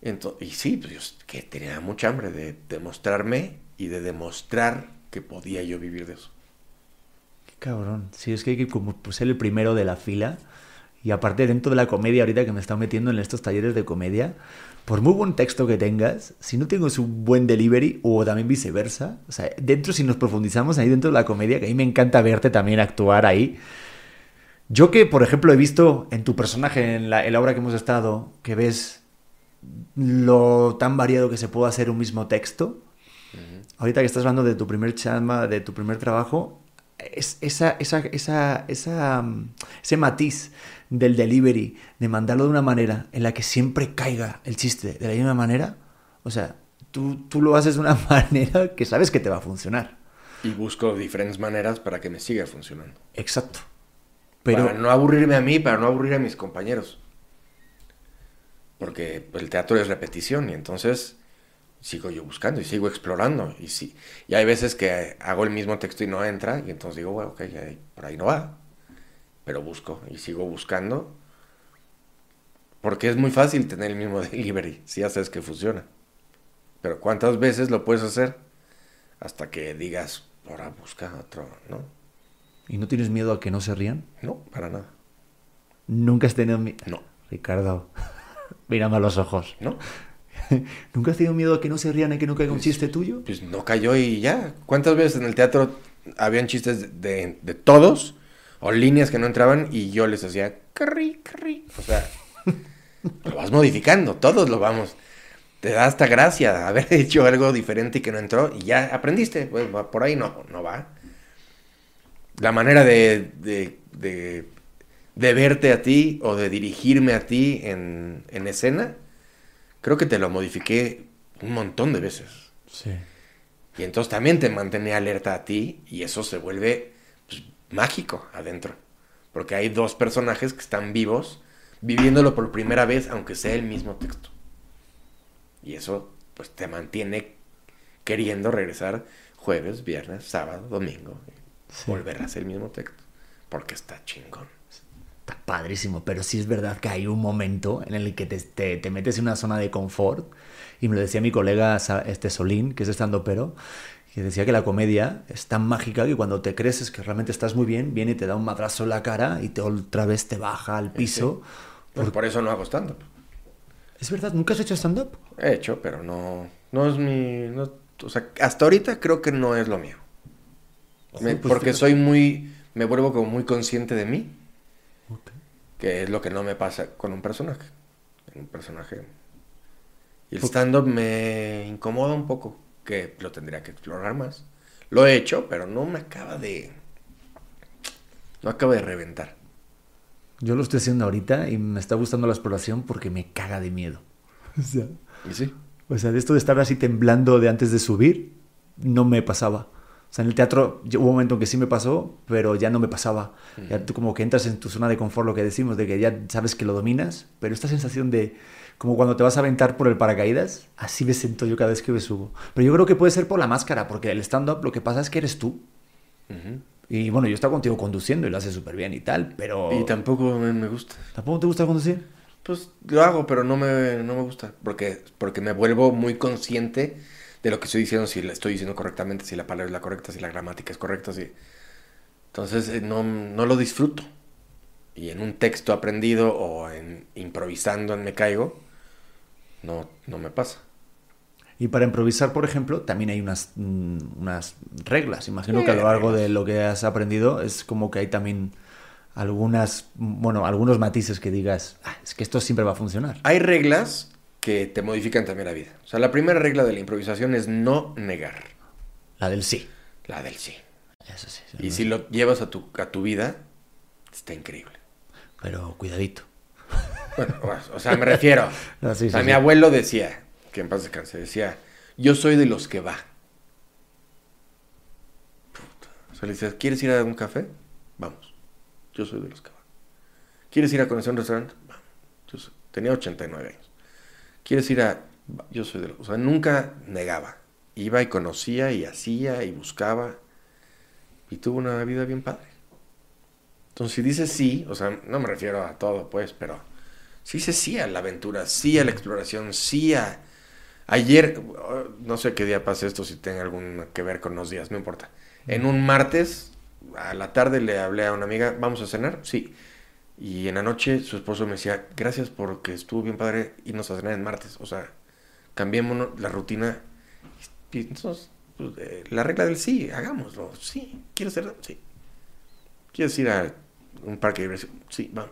Ento- y sí, pues yo que tenía mucha hambre de demostrarme y de demostrar que podía yo vivir de eso. Qué cabrón. Sí, es que hay que como pues, ser el primero de la fila. Y aparte, dentro de la comedia, ahorita que me está metiendo en estos talleres de comedia, por muy buen texto que tengas, si no tienes un buen delivery, o también viceversa, o sea, dentro, si nos profundizamos ahí dentro de la comedia, que a mí me encanta verte también actuar ahí. Yo que, por ejemplo, he visto en tu personaje, en la, en la obra que hemos estado, que ves lo tan variado que se puede hacer un mismo texto. Ahorita que estás hablando de tu primer chamba, de tu primer trabajo, es, esa, esa, esa, esa, mm, ese matiz del delivery, de mandarlo de una manera en la que siempre caiga el chiste de la misma manera, o sea, tú, tú lo haces de una (laughs) manera que sabes que te va a funcionar. Y busco diferentes maneras para que me siga funcionando. Exacto. Pero, Para no aburrirme a mí, para no aburrir a mis compañeros. Porque pues, el teatro es repetición y entonces sigo yo buscando y sigo explorando. Y, sí, y hay veces que hago el mismo texto y no entra y entonces digo, bueno, ok, por ahí no va. Pero busco y sigo buscando. Porque es muy fácil tener el mismo (laughs) delivery si haces que funciona. Pero ¿cuántas veces lo puedes hacer hasta que digas, ahora busca otro, ¿no? ¿Y no tienes miedo a que no se rían? No, para nada. Nunca has tenido miedo. No. Ricardo, mírame a los ojos. ¿No? (laughs) ¿Nunca has tenido miedo a que no se rían y que no caiga un chiste tuyo? Pues no cayó y ya. ¿Cuántas veces en el teatro habían chistes de, de todos o líneas que no entraban y yo les hacía carri, carri? O sea, lo vas modificando, todos lo vamos. Te da hasta gracia haber (laughs) hecho algo diferente y que no entró y ya aprendiste. Pues por ahí no, no va. La manera de, de, de, de verte a ti o de dirigirme a ti en, en escena, creo que te lo modifiqué un montón de veces. Sí. Y entonces también te mantenía alerta a ti y eso se vuelve pues, mágico adentro. Porque hay dos personajes que están vivos viviéndolo por primera vez, aunque sea el mismo texto. Y eso pues te mantiene queriendo regresar jueves, viernes, sábado, domingo. y Volver a hacer el mismo texto. Porque está chingón. Está padrísimo, pero sí es verdad que hay un momento en el que te, te- te metes en una zona de confort. Y me lo decía mi colega este Solín, que es estando pero, que decía que la comedia es tan mágica que cuando te crees que realmente estás muy bien, viene y te da un madrazo en la cara y te otra vez te baja al piso. Pues por eso no hago stand-up. Es verdad, ¿nunca has hecho stand-up? He hecho, pero no, no es mi... no- o sea, hasta ahorita creo que no es lo mío. Me- pues porque fíjate. soy muy... Me vuelvo como muy consciente de mí. Que es lo que no me pasa con un personaje. Un personaje... Y el stand-up me incomoda un poco. Que lo tendría que explorar más. Lo he hecho, pero no me acaba de... No acaba de reventar. Yo lo estoy haciendo ahorita y me está gustando la exploración porque me caga de miedo. (laughs) O sea, ¿Y sí? O sea, de esto de estar así temblando de antes de subir, no me pasaba. O sea, en el teatro yo- hubo un momento en que sí me pasó, pero ya no me pasaba. Ya tú como que entras en tu zona de confort, lo que decimos, de que ya sabes que lo dominas, pero esta sensación de como cuando te vas a aventar por el paracaídas, así me siento yo cada vez que me subo. Pero yo creo que puede ser por la máscara, porque el stand-up lo que pasa es que eres tú. Ujú. Y bueno, yo estaba contigo conduciendo y lo haces súper bien y tal, pero... Y tampoco me, me gusta. ¿Tampoco te gusta conducir? Pues lo hago, pero no me, no me gusta. Porque, porque me vuelvo muy consciente de lo que estoy diciendo, si la estoy diciendo correctamente, si la palabra es la correcta, si la gramática es correcta, si... Entonces eh, no, no lo disfruto. Y en un texto aprendido o en improvisando en Me Caigo, no, no me pasa. Y para improvisar, por ejemplo, también hay unas, mm, unas reglas. Imagino Sí, que a lo largo reglas. de lo que has aprendido es como que hay también algunas, bueno, algunos matices que digas, "Ah, es que esto siempre va a funcionar. Hay reglas que te modifican también la vida. O sea, la primera regla de la improvisación es no negar. La del sí. La del sí. Eso sí. Y si lo llevas a tu, a tu vida, está increíble. Pero cuidadito. Bueno, o sea, me refiero. (laughs) No, sí, sí, mi abuelo decía, que en paz descanse, decía, yo soy de los que va. Puta. O sea, le decías, ¿quieres ir a un café? Vamos. Yo soy de los que va. ¿Quieres ir a conocer un restaurante? Vamos. Yo soy- Tenía 89 años. ¿Quieres ir a...? Va. Yo soy de. O sea, nunca negaba. Iba y conocía y hacía y buscaba. Y tuvo una vida bien padre. Entonces, si dices sí, o sea, no me refiero a todo, pues, pero si dices sí a la aventura, sí a la exploración, sí a... Ayer, no sé qué día pasa esto, si tenga algún que ver con los días, no importa. En un martes, a la tarde le hablé a una amiga, ¿vamos a cenar? Sí. Y en la noche su esposo me decía, gracias porque estuvo bien padre irnos a cenar en martes. O sea, cambiémonos la rutina. Y entonces, pues, eh, la regla del sí, hagámoslo. Sí, ¿quieres hacerlo? Sí. ¿Quieres ir a un parque de diversión? Sí, vamos.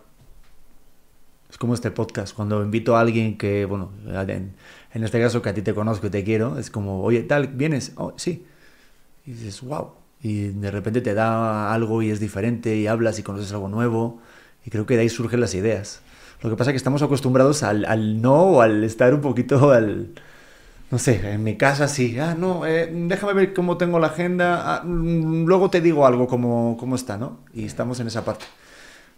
Es como este podcast, cuando invito a alguien que, bueno, en, en este caso que a ti te conozco y te quiero, es como, oye, tal, ¿vienes? Oh, sí. Y dices, wow. Y de repente te da algo y es diferente y hablas y conoces algo nuevo. Y creo que de ahí surgen las ideas. Lo que pasa es que estamos acostumbrados al, al no o al estar un poquito al... No sé, en mi casa sí. Ah, no, eh, déjame ver cómo tengo la agenda. ah, mm, luego te digo algo cómo, cómo está, ¿no? Y estamos en esa parte.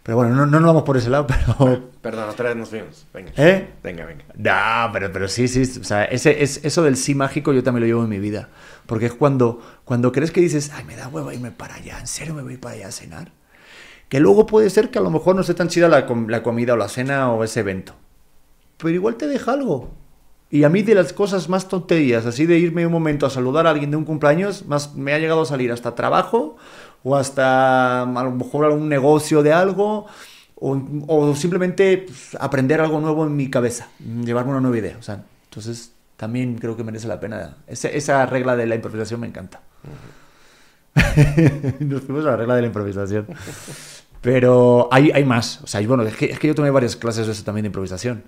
Pero bueno, no, no nos vamos por ese lado, (laughs) pero... Perdón, otra vez nos fuimos. Venga. ¿Eh? Venga, venga. No, pero, pero sí, sí. O sea, ese, es, eso del sí mágico yo también lo llevo en mi vida. Porque es cuando, cuando crees que dices, ay, me da huevo irme para allá, ¿en serio me voy para allá a cenar? Que luego puede ser que a lo mejor no esté tan chida la, com- la comida o la cena o ese evento. Pero igual te deja algo. Y a mí de las cosas más tonterías, así de irme un momento a saludar a alguien de un cumpleaños, más me ha llegado a salir hasta trabajo o hasta a lo mejor algún negocio de algo o, o simplemente pues, aprender algo nuevo en mi cabeza, llevarme una nueva idea. O sea, entonces también creo que merece la pena. Esa, esa regla de la improvisación me encanta. (laughs) Nos fuimos a la regla de la improvisación. Pero hay, hay más. O sea, bueno, es que, es que yo tomé varias clases de eso también de improvisación.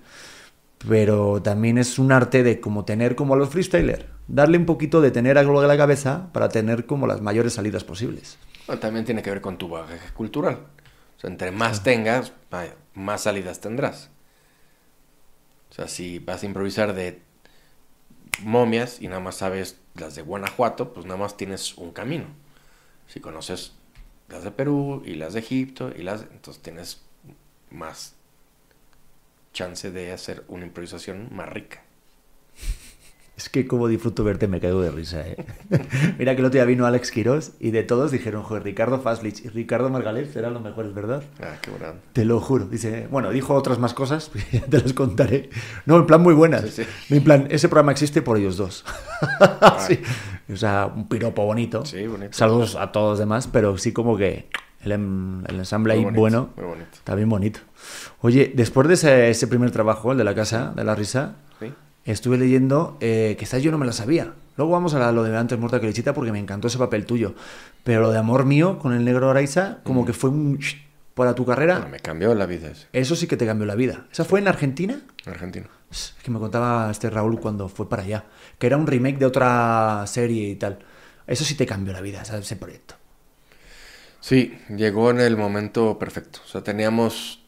Pero también es un arte de como tener como a los freestylers. Darle un poquito de tener algo de la cabeza para tener como las mayores salidas posibles. También tiene que ver con tu bagaje cultural. O sea, entre más tengas, vaya, más salidas tendrás. O sea, si vas a improvisar de momias y nada más sabes las de Guanajuato, pues nada más tienes un camino. Si conoces las de Perú y las de Egipto y las entonces tienes más chance de hacer una improvisación más rica. Es que como disfruto verte me caigo de risa, ¿eh? (laughs) Mira que el otro día vino Alex Quiroz y de todos dijeron, joder, Ricardo Faslich y Ricardo Margalef eran los mejores, ¿verdad? Ah, qué bueno. Te lo juro. Dice, bueno, dijo otras más cosas, (laughs) te las contaré. No, en plan muy buenas. Sí, En plan, ese programa existe por ellos dos. (laughs) sí. O sea, un piropo bonito. Sí, bonito. Saludos a todos los demás, pero sí como que el, em- el ensamble ahí Muy bonito, bueno. muy bonito. Está bien bonito. Oye, después de ese, ese primer trabajo, el de la casa, de la risa, Sí. estuve leyendo eh, que esta yo no me la sabía. Luego vamos a lo de antes muerta que lechita porque me encantó ese papel tuyo. Pero lo de amor mío con el negro Araiza, como que fue un para tu carrera. Bueno, me cambió la vida eso. Eso sí que te cambió la vida. ¿Esa fue en Argentina? Argentino. Que me contaba este Raúl cuando fue para allá, que era un remake de otra serie y tal. Eso sí te cambió la vida, ¿sabes? ese proyecto. Sí, llegó en el momento perfecto. O sea, teníamos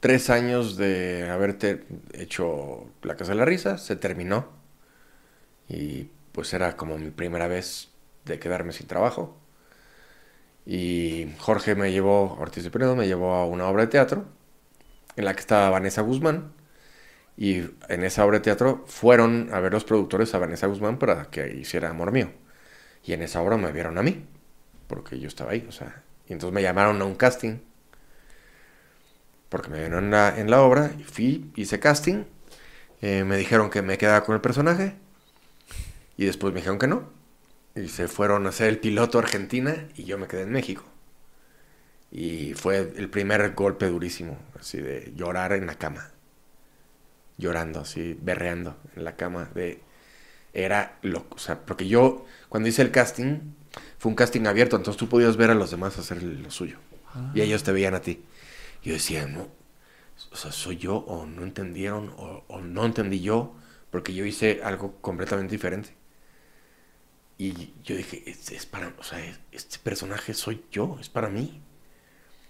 tres años de haberte hecho La Casa de la Risa, se terminó. Y pues era como mi primera vez de quedarme sin trabajo. Y Jorge me llevó, Ortiz de Pinedo me llevó a una obra de teatro en la que estaba Vanessa Guzmán. Y en esa obra de teatro fueron a ver los productores a Vanessa Guzmán para que hiciera Amor Mío. Y en esa obra me vieron a mí, porque yo estaba ahí, o sea. Y entonces me llamaron a un casting, porque me vieron en la, en la obra, y fui, hice casting, eh, me dijeron que me quedaba con el personaje, y después me dijeron que no. Y se fueron a hacer el piloto a Argentina, y yo me quedé en México. Y fue el primer golpe durísimo, así de llorar en la cama. Llorando, así, berreando en la cama. De, era loco. O sea, porque yo, cuando hice el casting, fue un casting abierto, entonces tú podías ver a los demás hacer lo suyo. Y ellos te veían a ti. Y yo decía, no, o sea, soy yo, o no entendieron, o, o no entendí yo, porque yo hice algo completamente diferente. Y yo dije, es, es para, o sea, es- este personaje soy yo, es para mí.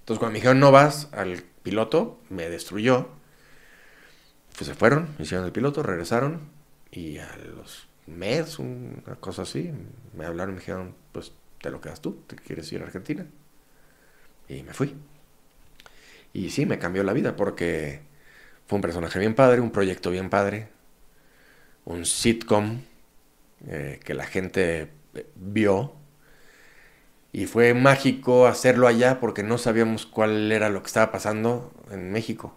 Entonces cuando me dijeron no vas al piloto, me destruyó. Pues se fueron, hicieron el piloto, regresaron y a los meses, una cosa así, me hablaron y me dijeron, pues te lo quedas tú, te quieres ir a Argentina. Y me fui. Y sí, me cambió la vida porque fue un personaje bien padre, un proyecto bien padre, un sitcom eh, que la gente eh, vio. Y fue mágico hacerlo allá porque no sabíamos cuál era lo que estaba pasando en México.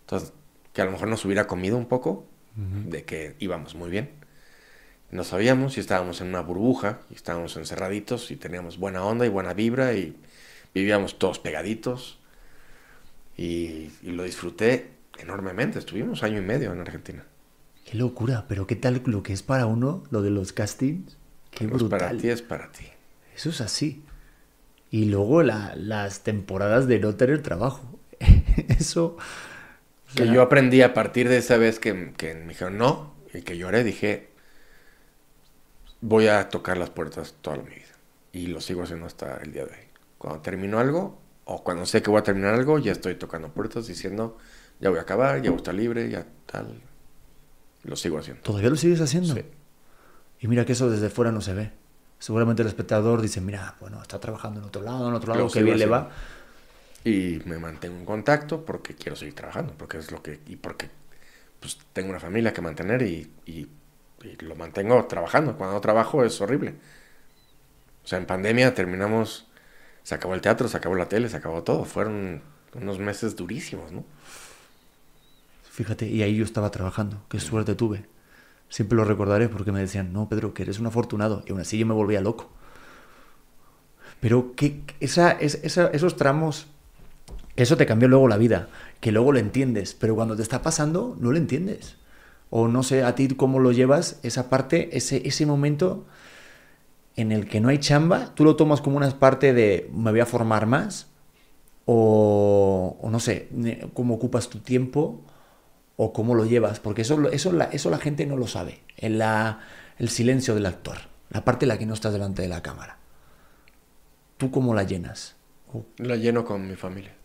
Entonces, que a lo mejor nos hubiera comido un poco de que íbamos muy bien. No sabíamos y estábamos en una burbuja y estábamos encerraditos y teníamos buena onda y buena vibra y vivíamos todos pegaditos. Y, y lo disfruté enormemente. Estuvimos año y medio en Argentina. Qué locura, pero qué tal lo que es para uno, lo de los castings. Qué Pues brutal. para ti es para ti. Eso es así. Y luego la- las temporadas de no tener trabajo. (laughs) Eso. O Que sea, yo aprendí a partir de esa vez que, que me dijeron no y que lloré, dije, voy a tocar las puertas toda mi vida. Y lo sigo haciendo hasta el día de hoy. Cuando termino algo, o cuando sé que voy a terminar algo, ya estoy tocando puertas diciendo, ya voy a acabar, ya voy a estar libre, ya tal. Lo sigo haciendo. ¿Todavía lo sigues haciendo? Sí. Y mira que eso desde fuera no se ve. Seguramente el espectador dice, mira, bueno, está trabajando en otro lado, en otro lado, Lo qué bien le haciendo. va. Y me mantengo en contacto porque quiero seguir trabajando, porque es lo que, y porque pues tengo una familia que mantener y, y- y lo mantengo trabajando. Cuando no trabajo es horrible. O sea, en pandemia terminamos, se acabó el teatro, se acabó la tele, se acabó todo. Fueron unos meses durísimos, ¿no? Fíjate, y ahí yo estaba trabajando. Qué suerte tuve. Siempre lo recordaré porque me decían, no, Pedro, que eres un afortunado. Y aún así yo me volvía loco. Pero que esa, esa, esos tramos, eso te cambió luego la vida, que luego lo entiendes, pero cuando te está pasando no lo entiendes. O no sé a ti cómo lo llevas, esa parte, ese, momento en el que no hay chamba, tú lo tomas como una parte de me voy a formar más, o, no sé, cómo ocupas tu tiempo, o cómo lo llevas, porque eso, eso, la, eso la gente no lo sabe, en la, el silencio del actor, la parte en la que no estás delante de la cámara. ¿Tú cómo la llenas? La lleno con mi familia.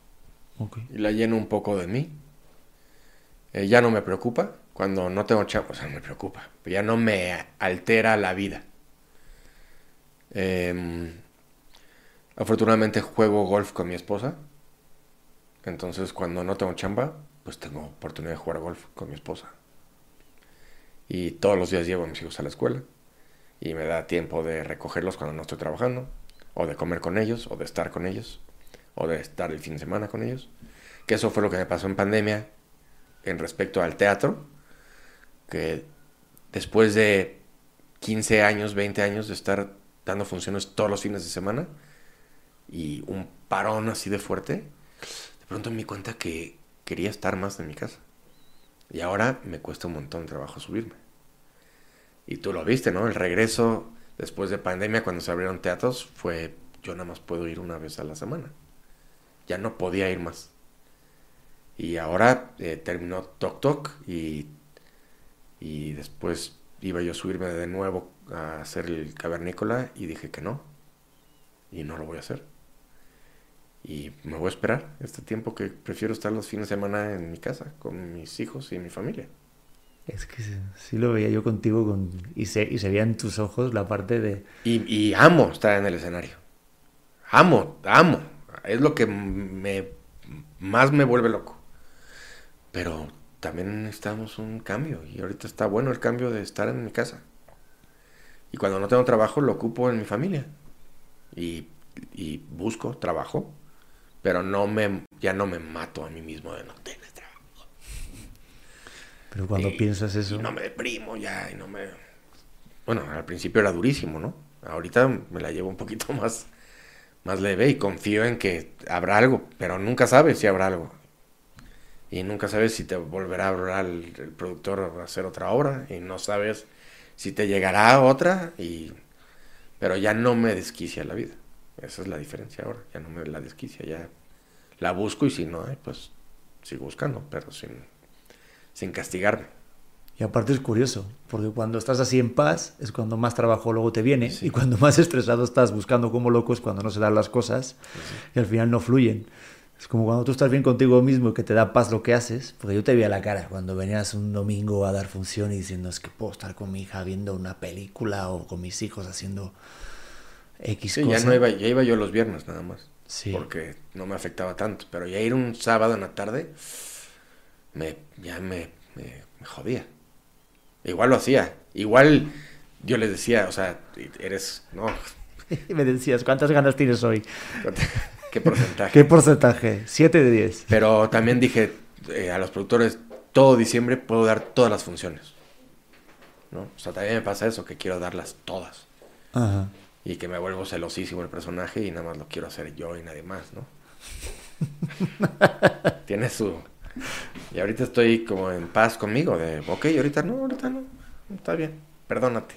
Y la lleno un poco de mí. Eh, ya no me preocupa. Cuando no tengo chavos, o sea, me preocupa. ya no me altera la vida. Em, afortunadamente juego golf con mi esposa. Entonces cuando no tengo chamba, pues tengo oportunidad de jugar golf con mi esposa. Y todos los días llevo a mis hijos a la escuela. Y me da tiempo de recogerlos cuando no estoy trabajando. O de comer con ellos, o de estar con ellos. O de estar el fin de semana con ellos. Que eso fue lo que me pasó en pandemia en respecto al teatro. Que después de 15 años, 20 años de estar dando funciones todos los fines de semana y un parón así de fuerte, de pronto me di cuenta que quería estar más en mi casa. Y ahora me cuesta un montón de trabajo subirme. Y tú lo viste, ¿no? El regreso después de pandemia, cuando se abrieron teatros, fue yo nada más puedo ir una vez a la semana. Ya no podía ir más. Y ahora eh, terminó Tok Tok y, y después iba yo a subirme de nuevo a hacer el cavernícola y dije que no. Y no lo voy a hacer. Y me voy a esperar este tiempo que prefiero estar los fines de semana en mi casa con mis hijos y mi familia. Es que sí, lo veía yo contigo con, y, se, y se veía en tus ojos la parte de... Y, y amo estar en el escenario. Amo, amo. Es lo que me, más me vuelve loco. Pero también necesitamos un cambio. Y ahorita está bueno el cambio de estar en mi casa. Y cuando no tengo trabajo, lo ocupo en mi familia. Y, busco trabajo, pero no me, ya no me mato a mí mismo de no tener trabajo. Pero cuando piensas eso... no me deprimo ya, y no me... Bueno, al principio era durísimo, ¿no? Ahorita me la llevo un poquito (laughs) más, más leve y confío en que habrá algo, pero nunca sabes si habrá algo. Y nunca sabes si te volverá a hablar el, el productor a hacer otra obra y no sabes si te llegará otra, y... pero ya no me desquicia la vida. Esa es la diferencia ahora, ya no me la desquicia, ya la busco y si no, pues sigo buscando, pero sin, sin castigarme. Y aparte es curioso, porque cuando estás así en paz es cuando más trabajo luego te viene y cuando más estresado estás buscando como loco es cuando no se dan las cosas y al final no fluyen. Es como cuando tú estás bien contigo mismo y que te da paz lo que haces, porque yo te vi a la cara cuando venías un domingo a dar función y diciendo es que puedo estar con mi hija viendo una película o con mis hijos haciendo X sí, Ya, no iba, ya iba yo los viernes nada más, sí. porque no me afectaba tanto, pero ya ir un sábado en la tarde me, ya me, me, me jodía. Igual lo hacía, igual yo les decía, o sea, eres, no. (laughs) me decías, ¿cuántas ganas tienes hoy? ¿Qué porcentaje? (laughs) ¿Qué porcentaje? 7 de 10. Pero también dije eh, a los productores, todo diciembre puedo dar todas las funciones. ¿no? O sea, también me pasa eso, que quiero darlas todas. Ajá. Y que me vuelvo celosísimo el personaje y nada más lo quiero hacer yo y nadie más, ¿no? (laughs) Tiene su... Y ahorita estoy como en paz conmigo, de, ok, ahorita no, ahorita no, está bien, perdónate.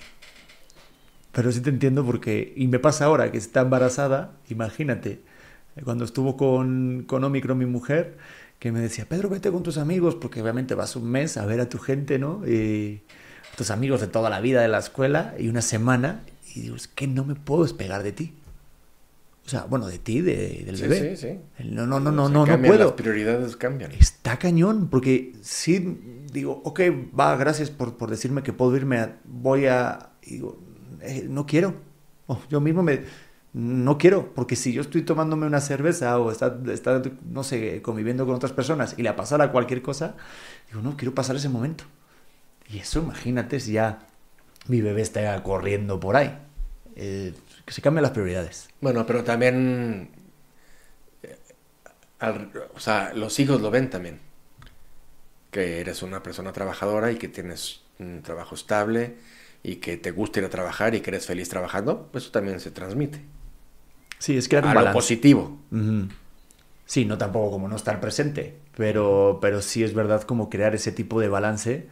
Pero sí te entiendo porque, y me pasa ahora que está embarazada, imagínate, cuando estuvo con, con Omicron mi mujer, que me decía, Pedro, vete con tus amigos, porque obviamente vas un mes a ver a tu gente, ¿no? Y tus amigos de toda la vida de la escuela, y una semana, y digo, es que no me puedo despegar de ti. O sea, bueno, de ti, de, del bebé. Sí, sí. No, no, no, no, no, no puedo. Las prioridades cambian. Está cañón, porque sí, digo, ok, va, gracias por, por decirme que puedo irme, voy a, digo, eh, no quiero. Oh, yo mismo me, no quiero, porque si yo estoy tomándome una cerveza o está, está, no sé, conviviendo con otras personas y le pasara cualquier cosa, digo, no, quiero pasar ese momento. Y eso, imagínate si ya mi bebé está corriendo por ahí. Eh, que se cambien las prioridades. Bueno, pero también, eh, o sea, los hijos lo ven también. Que eres una persona trabajadora y que tienes un trabajo estable y que te gusta ir a trabajar y que eres feliz trabajando, pues eso también se transmite. Sí, es crear un A lo balance. positivo. Sí, no tampoco como no estar presente, pero, pero sí es verdad como crear ese tipo de balance,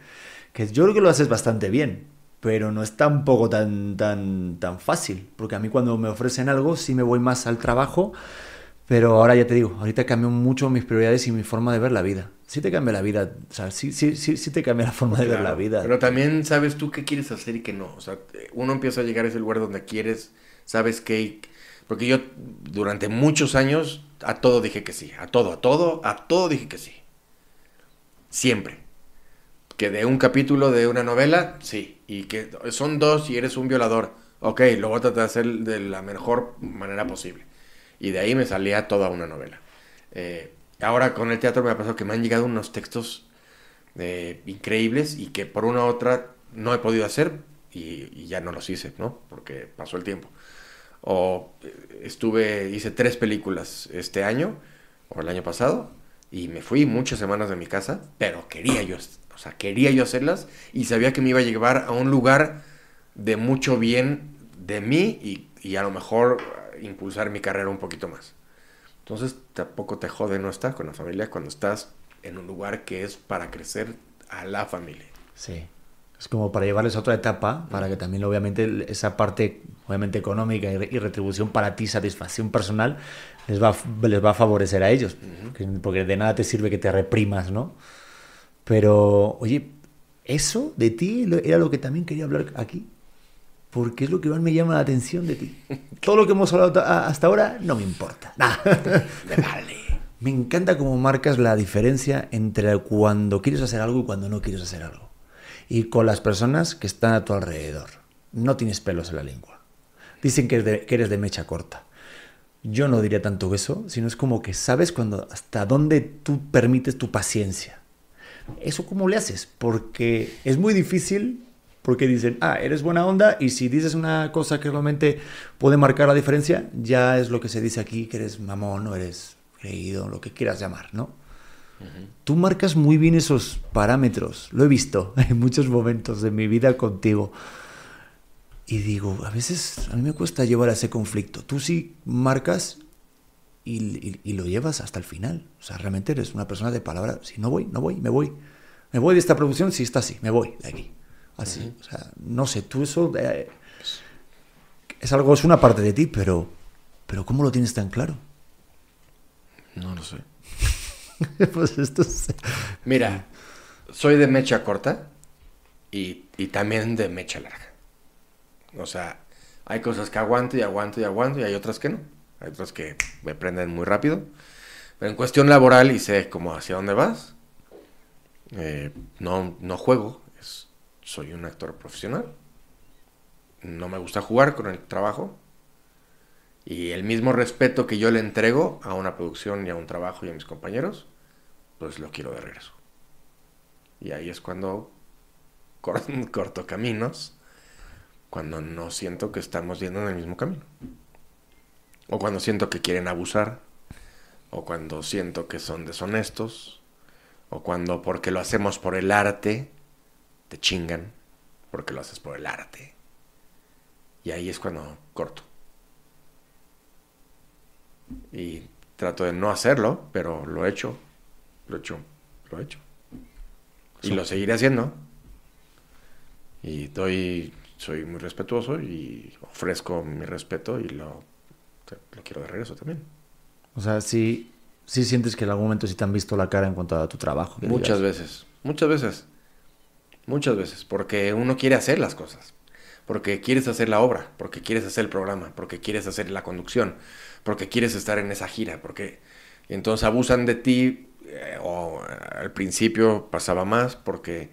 que yo creo que lo haces bastante bien, pero no es tampoco tan, tan, tan fácil, porque a mí cuando me ofrecen algo sí me voy más al trabajo, pero ahora ya te digo, ahorita cambio mucho mis prioridades y mi forma de ver la vida. Sí te cambia la vida, o sea, sí, sí, sí, sí te cambia la forma de ver la vida. Pero también sabes tú qué quieres hacer y qué no. O sea, uno empieza a llegar a ese lugar donde quieres, sabes qué. Porque yo durante muchos años a todo dije que sí. A todo, a todo, a todo dije que sí. Siempre. Que de un capítulo de una novela, sí. Y que son dos y eres un violador. Ok, lo voy a tratar de hacer de la mejor manera posible. Y de ahí me salía toda una novela. Eh, ahora con el teatro me ha pasado que me han llegado unos textos eh, increíbles y que por una u otra no he podido hacer y, ya no los hice, ¿no? Porque pasó el tiempo. O eh, estuve, hice tres películas este año o el año pasado y me fui muchas semanas de mi casa, pero quería yo, o sea, quería yo hacerlas y sabía que me iba a llevar a un lugar de mucho bien de mí y, y a lo mejor eh, impulsar mi carrera un poquito más. Entonces tampoco te jode no estar con la familia cuando estás en un lugar que es para crecer a la familia. Sí. Es como para llevarles a otra etapa, para que también obviamente esa parte obviamente económica y, re- y retribución para ti, satisfacción personal, les va, les va a favorecer a ellos. Que- Porque de nada te sirve que te reprimas, ¿no? Pero, oye, eso de ti era lo que también quería hablar aquí. Porque es lo que más me llama la atención de ti. (laughs) Todo lo que hemos hablado ta- hasta ahora no me importa. Nah. (laughs) me vale. Me encanta cómo marcas la diferencia entre cuando quieres hacer algo y cuando no quieres hacer algo. Y con las personas que están a tu alrededor. No tienes pelos en la lengua. Dicen que eres de, que eres de mecha corta. Yo no diría tanto eso, sino es como que sabes cuando hasta dónde tú permites tu paciencia. ¿Eso cómo le haces? Porque es muy difícil, porque dicen, ah, eres buena onda, y si dices una cosa que realmente puede marcar la diferencia, ya es lo que se dice aquí, que eres mamón, o eres creído, lo que quieras llamar, ¿no? Tú marcas muy bien esos parámetros, lo he visto (laughs) en muchos momentos de mi vida contigo. Y digo, a veces a mí me cuesta llevar a ese conflicto. Tú sí marcas y, y- y lo llevas hasta el final. O sea, realmente eres una persona de palabra. Si no voy, no voy, me voy. Me voy de esta producción si está así, me voy de aquí. Así. O sea, no sé, tú eso eh, es algo, es una parte de ti, pero, pero ¿cómo lo tienes tan claro? No lo sé. (laughs) pues esto es... Mira, soy de mecha corta y, y también de mecha larga. O sea, hay cosas que aguanto y aguanto y aguanto y hay otras que no. Hay otras que me prenden muy rápido. Pero en cuestión laboral y sé como hacia dónde vas, eh, no, no juego. Soy un actor profesional. No me gusta jugar con el trabajo. Y el mismo respeto que yo le entrego a una producción y a un trabajo y a mis compañeros, pues lo quiero de regreso. Y ahí es cuando cor- (laughs) corto caminos, cuando no siento que estamos yendo en el mismo camino. O cuando siento que quieren abusar, o cuando siento que son deshonestos, o cuando porque lo hacemos por el arte, te chingan, porque lo haces por el arte. Y ahí es cuando corto. Y trato de no hacerlo, pero lo he hecho, lo he hecho, lo he hecho. Y lo seguiré haciendo. Y doy, soy muy respetuoso y ofrezco mi respeto y lo, lo quiero de regreso también. O sea, sí, sí sientes que en algún momento sí te han visto la cara en cuanto a tu trabajo. Muchas digas, veces, muchas veces, muchas veces, porque uno quiere hacer las cosas, porque quieres hacer la obra, porque quieres hacer el programa, porque quieres hacer la conducción, porque quieres estar en esa gira, porque y entonces abusan de ti eh, o eh, al principio pasaba más porque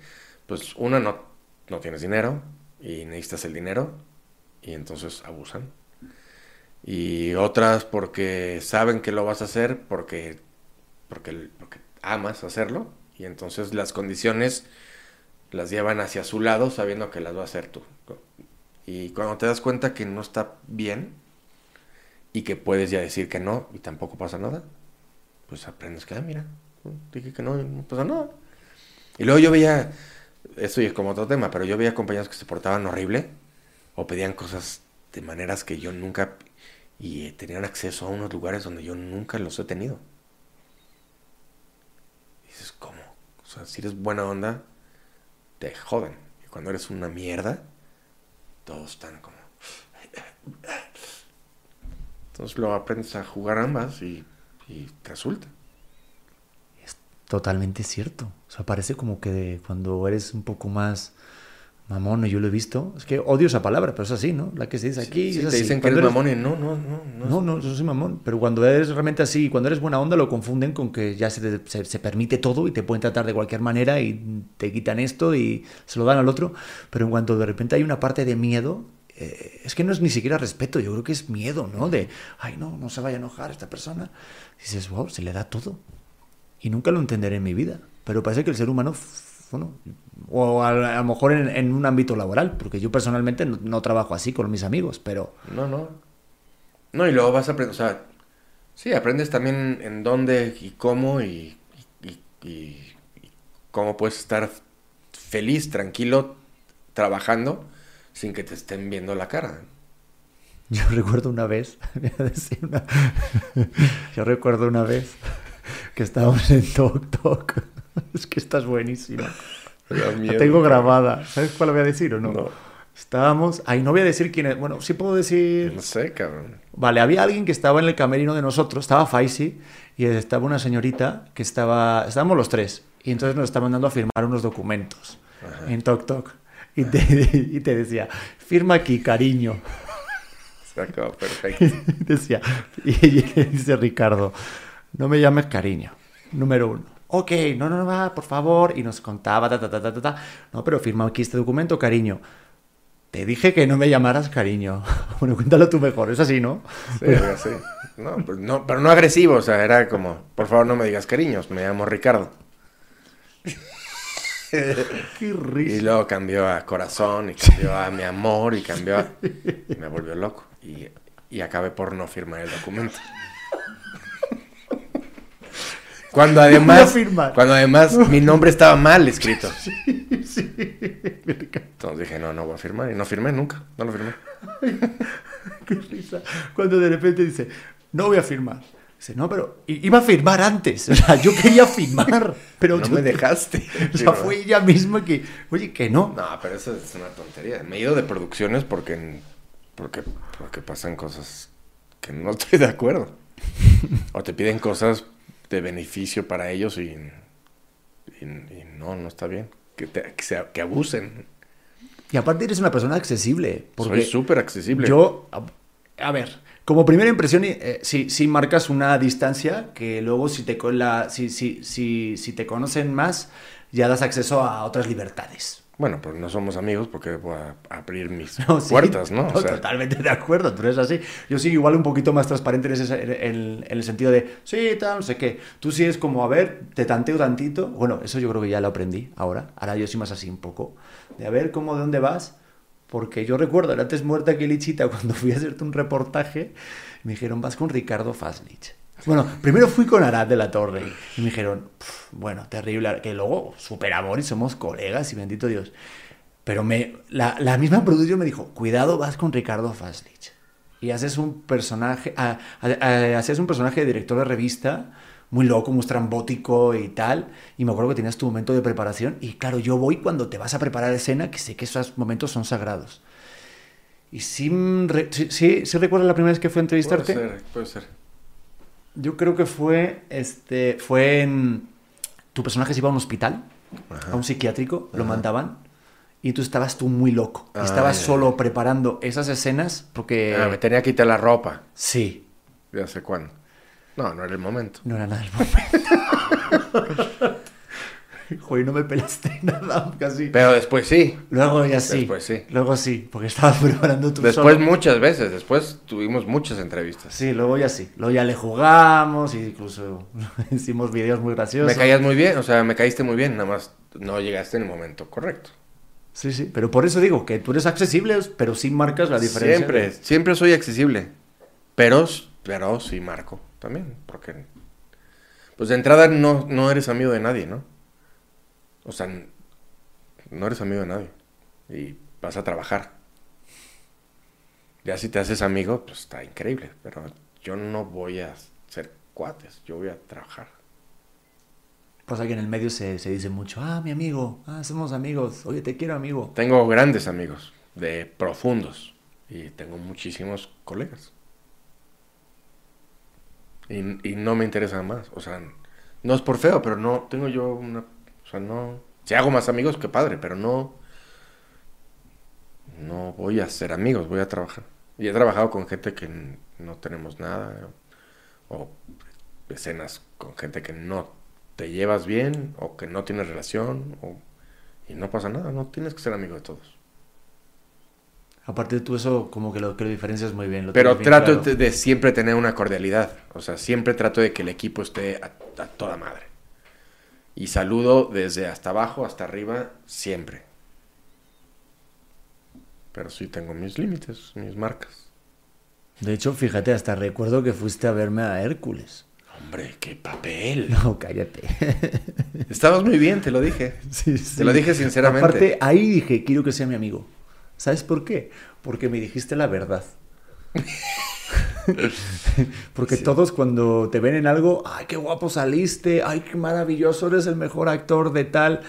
pues una no, no tienes dinero y necesitas el dinero y entonces abusan. Y otras porque saben que lo vas a hacer porque porque, porque amas hacerlo y entonces las condiciones las llevan hacia su lado sabiendo que las va a hacer tú. Y cuando te das cuenta que no está bien y que puedes ya decir que no y tampoco pasa nada, pues aprendes que, ah, mira, dije que no no pasa nada. Y luego yo veía esto es como otro tema, pero yo veía compañeros que se portaban horrible o pedían cosas de maneras que yo nunca y eh, tenían acceso a unos lugares donde yo nunca los he tenido. Y dices, ¿cómo? O sea, si eres buena onda, te joden. Y cuando eres una mierda, todos están como... (sniffs) Entonces luego aprendes a jugar ambas y, y resulta. Totalmente cierto. O sea, parece como que cuando eres un poco más mamón, yo lo he visto. Es que odio esa palabra, pero es así, ¿no? La que se dice aquí. Sí, es te así. dicen que eres eres- mamón y no, no, no. No, No, no, yo soy mamón. Pero cuando eres realmente así, cuando eres buena onda, lo confunden con que ya se, te- se, se permite todo y te pueden tratar de cualquier manera y te quitan esto y se lo dan al otro. Pero en cuanto de repente hay una parte de miedo, eh, es que no es ni siquiera respeto, yo creo que es miedo, ¿no? De, ay, no, no se vaya a enojar esta persona. Y dices, wow, se le da todo. Y nunca lo entenderé en mi vida. Pero parece que el ser humano, bueno, o a, a lo mejor en, en un ámbito laboral, porque yo personalmente no, no trabajo así con mis amigos, pero No, no. No, y luego vas a aprender, o sea, sí, aprendes también en dónde y cómo y, y- y- y cómo puedes estar feliz, tranquilo, trabajando sin que te estén viendo la cara. (laughs) Yo recuerdo una vez, (laughs) voy a decir una- (laughs) yo recuerdo una vez que estábamos en Tok Tok. (laughs) Es que estás buenísima. La tengo grabada. ¿Sabes cuál voy a decir o no? No. Estábamos, ay, no voy a decir quién es. Bueno, sí puedo decir. No sé, cabrón. Vale, había alguien que estaba en el camerino de nosotros, estaba Faisy, y estaba una señorita que estaba, estábamos los tres, y entonces nos estaban dando a firmar unos documentos en Tok Tok. Y te, (laughs) y te decía, firma aquí, cariño. Se acabó perfecto. (laughs) Decía, y, y dice Ricardo, no me llames cariño, número uno. Ok, no, no, no, va, por favor. Y nos contaba, ta, ta, ta, ta, ta, ta. No, pero firma aquí este documento, cariño. Te dije que no me llamaras cariño. (laughs) Bueno, cuéntalo tú mejor, es así, ¿no? Sí, algo así. No, pues no, pero no agresivo, o sea, era como, por favor no me digas cariños, me llamo Ricardo. (laughs) Qué Y risa. luego cambió a corazón, y cambió a mi amor, y cambió a... y me volvió loco. Y, y acabé por no firmar el documento. (laughs) Cuando además, cuando además mi nombre estaba mal escrito. (laughs) Sí, Entonces dije, no, no voy a firmar. Y no firmé nunca, no lo firmé. (laughs) qué risa. Cuando de repente dice, no voy a firmar. Dice, no, pero iba a firmar antes. O sea, yo quería firmar, pero No me dejaste. O sea, fue ella misma que, oye, que no. No, pero eso es una tontería. Me he ido de producciones porque, porque, porque pasan cosas que no estoy de acuerdo. O te piden cosas de beneficio para ellos y, y, y no, no está bien. Que, te- que, abusen. Y aparte eres una persona accesible. Porque Soy súper accesible. Yo, a, a ver, como primera impresión, eh, sí, sí marcas una distancia que luego si te, la, si, si, si, si te conocen más, ya das acceso a otras libertades. Bueno, pues no somos amigos porque voy a abrir mis (laughs) No, sí. puertas, ¿no? O sea, Totalmente de acuerdo, tú eres así. Yo sí, igual un poquito más transparente en, ese- en- en el sentido de, sí, tal, no sé qué. Tú sí es como, a ver, te tanteo tantito. Bueno, eso yo creo que ya lo aprendí ahora. Ahora yo soy más así un poco. De a ver cómo, de dónde vas. Porque yo recuerdo, era antes muerta que Lichita, (laughs) cuando fui a hacerte un reportaje, me dijeron, vas con Ricardo Faslich. Bueno, primero fui con Arad de la Torre y me dijeron, "Pf, bueno, terrible, que luego super amor y somos colegas y bendito Dios. Pero me, la, la misma producción me dijo, cuidado, vas con Ricardo Faslich. Y haces un personaje, ah, ah, ah, hacías un personaje de director de revista, muy loco, muy estrambótico y tal. Y me acuerdo que tenías tu momento de preparación. Y claro, yo voy cuando te vas a preparar escena, que sé que esos momentos son sagrados. Y sí, sí, sí, ¿sí recuerdas la primera vez que fue a puede entrevistarte? ser, puede ser. Yo creo que fue, este, fue en... Tu personaje se iba a un hospital, a un psiquiátrico, lo mandaban, y tú estabas tú muy loco. Ah, estabas solo preparando esas escenas porque... Ah, me tenía que quitar la ropa. Sí, Ya sé cuándo. No, no era el momento. no era nada el momento. (laughs) (laughs) Joder, no me pelaste (laughs) nada, casi. Pero después sí. Luego ya sí. Después sí. Luego sí, porque estabas (laughs) preparando tu Después solo. muchas veces. Después tuvimos muchas entrevistas. Sí, luego ya sí. Luego ya le jugamos, incluso hicimos videos muy graciosos. Me caías muy bien, o sea, me caíste muy bien, nada más no llegaste en el momento correcto. Sí, sí, pero por eso digo que tú eres accesible, pero sí marcas la diferencia. Siempre, de- siempre soy accesible. Pero, pero sí marco también, porque pues de entrada no, no eres amigo de nadie, ¿no? O sea, no eres amigo de nadie. Y vas a trabajar. Ya si te haces amigo, pues está increíble. Pero yo no voy a ser cuates, yo voy a trabajar. Pasa que en el medio se, se dice mucho, ah, mi amigo, ah, somos amigos, oye, te quiero amigo. Tengo grandes amigos, de profundos. Y tengo muchísimos colegas. Y, y no me interesa más. O sea, no es por feo, pero no tengo yo una. O sea, no. Si hago más amigos, qué padre, pero no. No voy a ser amigos, voy a trabajar. Y he trabajado con gente que no tenemos nada. O escenas con gente que no te llevas bien, o que no tienes relación, o, y no pasa nada, no tienes que ser amigo de todos. Aparte de tú eso, como que lo que lo diferencias muy bien. lo Pero bien trato claro. de, de siempre tener una cordialidad. O sea, siempre trato de que el equipo esté a, a toda madre. Y saludo desde hasta abajo hasta arriba, siempre. Pero sí tengo mis límites, mis marcas. De hecho, fíjate, hasta recuerdo que fuiste a verme a Hércules. Hombre, qué papel. (laughs) No, cállate. Estabas muy bien, te lo dije. (laughs) Sí, Te lo dije sinceramente. Aparte, ahí dije, quiero que sea mi amigo. ¿Sabes por qué? Porque me dijiste la verdad. (laughs) Porque todos cuando te ven en algo, ay, qué guapo saliste, ay, qué maravilloso, eres el mejor actor de tal.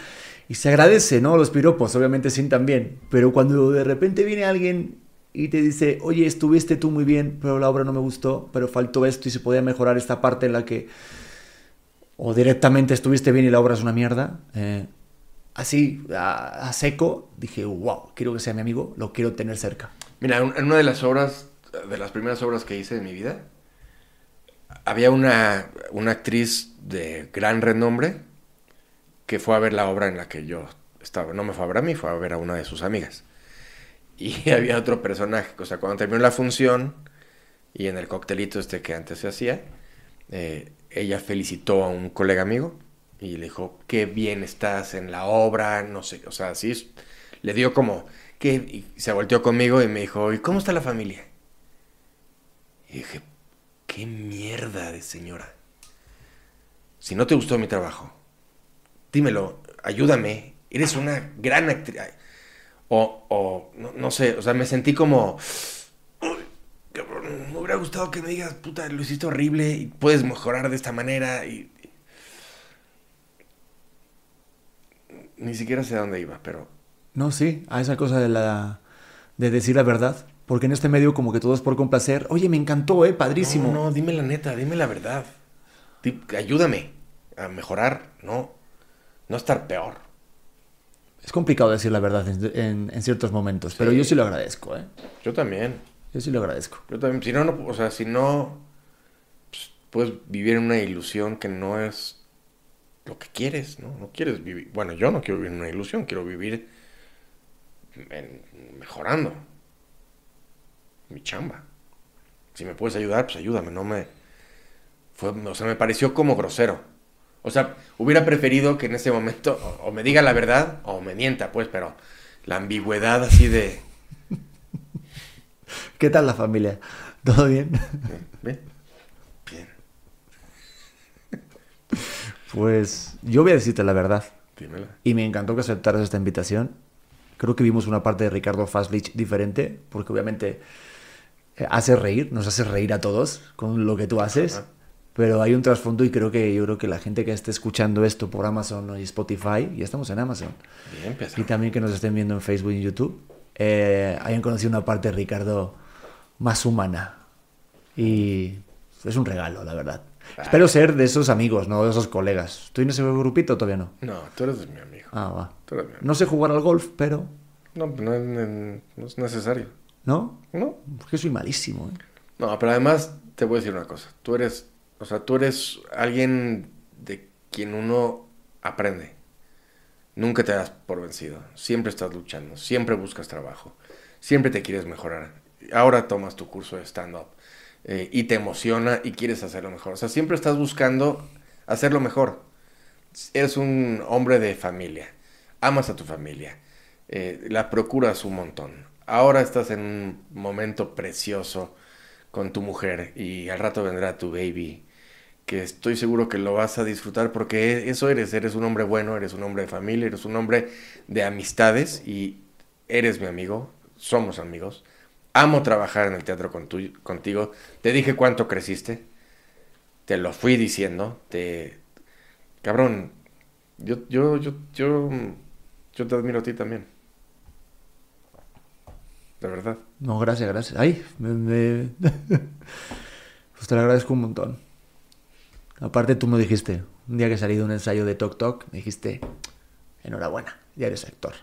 Y se agradece, ¿no? Los piropos, obviamente sientan bien. Pero cuando de repente viene alguien y te dice, oye, estuviste tú muy bien, pero la obra no me gustó, pero faltó esto y se podía mejorar esta parte en la que... O directamente estuviste bien y la obra es una mierda. eh, así, a, a seco, dije, wow, quiero que sea mi amigo, lo quiero tener cerca. Mira, en una de las obras, de las primeras obras que hice en mi vida, había una, una actriz de gran renombre que fue a ver la obra en la que yo estaba. No me fue a ver a mí, fue a ver a una de sus amigas. Y (laughs) había otro personaje, o sea, cuando terminó la función y en el coctelito este que antes se hacía, eh, ella felicitó a un colega amigo y le dijo, qué bien estás en la obra, no sé, o sea, así le dio como, ¿qué? Y se volteó conmigo y me dijo, ¿y cómo está la familia? Y dije, qué mierda de señora. Si no te gustó mi trabajo, dímelo, ayúdame, eres una gran actriz. O, o no, no sé, o sea, me sentí como, "Uy, cabrón, me hubiera gustado que me digas, puta, lo hiciste horrible y puedes mejorar de esta manera. Y, ni siquiera sé a dónde iba, pero No, sí, a esa cosa de la de decir la verdad, porque en este medio como que todo es por complacer. Oye, me encantó, eh, padrísimo. No, no, dime la neta, dime la verdad. Ayúdame a mejorar, no, no estar peor. Es complicado decir la verdad en, en- en ciertos momentos, pero yo sí lo agradezco, eh. Yo también, Yo sí lo agradezco. yo también. Si no, no, o sea, si no, pues, puedes vivir en una ilusión que no es lo que quieres, ¿no? No quieres vivir, bueno, yo no quiero vivir en una ilusión, quiero vivir en- mejorando mi chamba. Si me puedes ayudar, pues ayúdame, no me... Fue, o sea, me pareció como grosero. O sea, hubiera preferido que en ese momento o, o me diga la verdad o me mienta, pues, pero la ambigüedad así de... (laughs) ¿Qué tal la familia? ¿Todo bien? ¿Bien? Bien, Pues yo voy a decirte la verdad. dímela. Y me encantó que aceptaras esta invitación. Creo que vimos una parte de Ricardo Faslich diferente, porque obviamente eh, hace reír, nos hace reír a todos con lo que tú haces. Ajá. Pero hay un trasfondo y creo que yo creo que la gente que esté escuchando esto por Amazon y Spotify, ya estamos en Amazon, Bien, y también que nos estén viendo en Facebook y en YouTube, eh, hayan conocido una parte de Ricardo más humana. Y es un regalo, la verdad. Espero ser de esos amigos, no de esos colegas. ¿Estoy en ese grupito todavía no? No, tú eres mi amigo. Ah, va. Tú eres mi amigo. No sé jugar al golf, pero... No, no es necesario. ¿No? No, Porque soy malísimo, ¿eh? No, pero además te voy a decir una cosa. Tú eres, o sea, tú eres alguien de quien uno aprende. Nunca te das por vencido. Siempre estás luchando. Siempre buscas trabajo. Siempre te quieres mejorar. Ahora tomas tu curso de stand-up eh, y te emociona y quieres hacerlo mejor. O sea, siempre estás buscando hacerlo mejor. Eres un hombre de familia. Amas a tu familia. eh, la procuras un montón. Ahora estás en un momento precioso con tu mujer y al rato vendrá tu baby que estoy seguro que lo vas a disfrutar porque eso eres, eres un hombre bueno, eres un hombre de familia, eres un hombre de amistades y eres mi amigo, somos amigos. Amo trabajar en el teatro con tu- contigo. Te dije cuánto creciste. Te lo fui diciendo. Te cabrón, yo yo yo yo yo te admiro a ti también. De verdad. No, gracias, gracias. Ay, me, me- (laughs) pues te lo agradezco un montón. Aparte tú me dijiste, un día que salí de un ensayo de Tok Tok, me dijiste, enhorabuena, ya eres actor.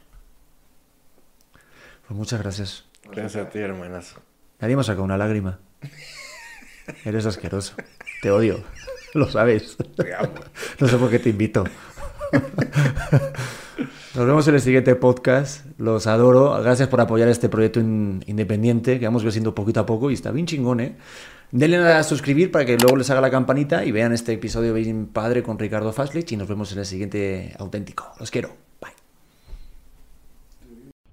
Pues muchas gracias. Gracias a ti, hermanazo. Nadie me ha sacado una lágrima. Eres asqueroso. Te odio. (laughs) Lo sabes. Te amo. No sé por qué te invito. (laughs) Nos vemos en el siguiente podcast. Los adoro. Gracias por apoyar este proyecto in- independiente que vamos creciendo poquito a poco y está bien chingón, ¿eh? Denle a suscribir para que luego les haga la campanita y vean este episodio bien padre con Ricardo Faslich y nos vemos en el siguiente auténtico. Los quiero. Bye.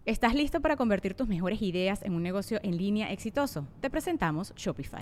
¿Estás listo para convertir tus mejores ideas en un negocio en línea exitoso? Te presentamos Shopify.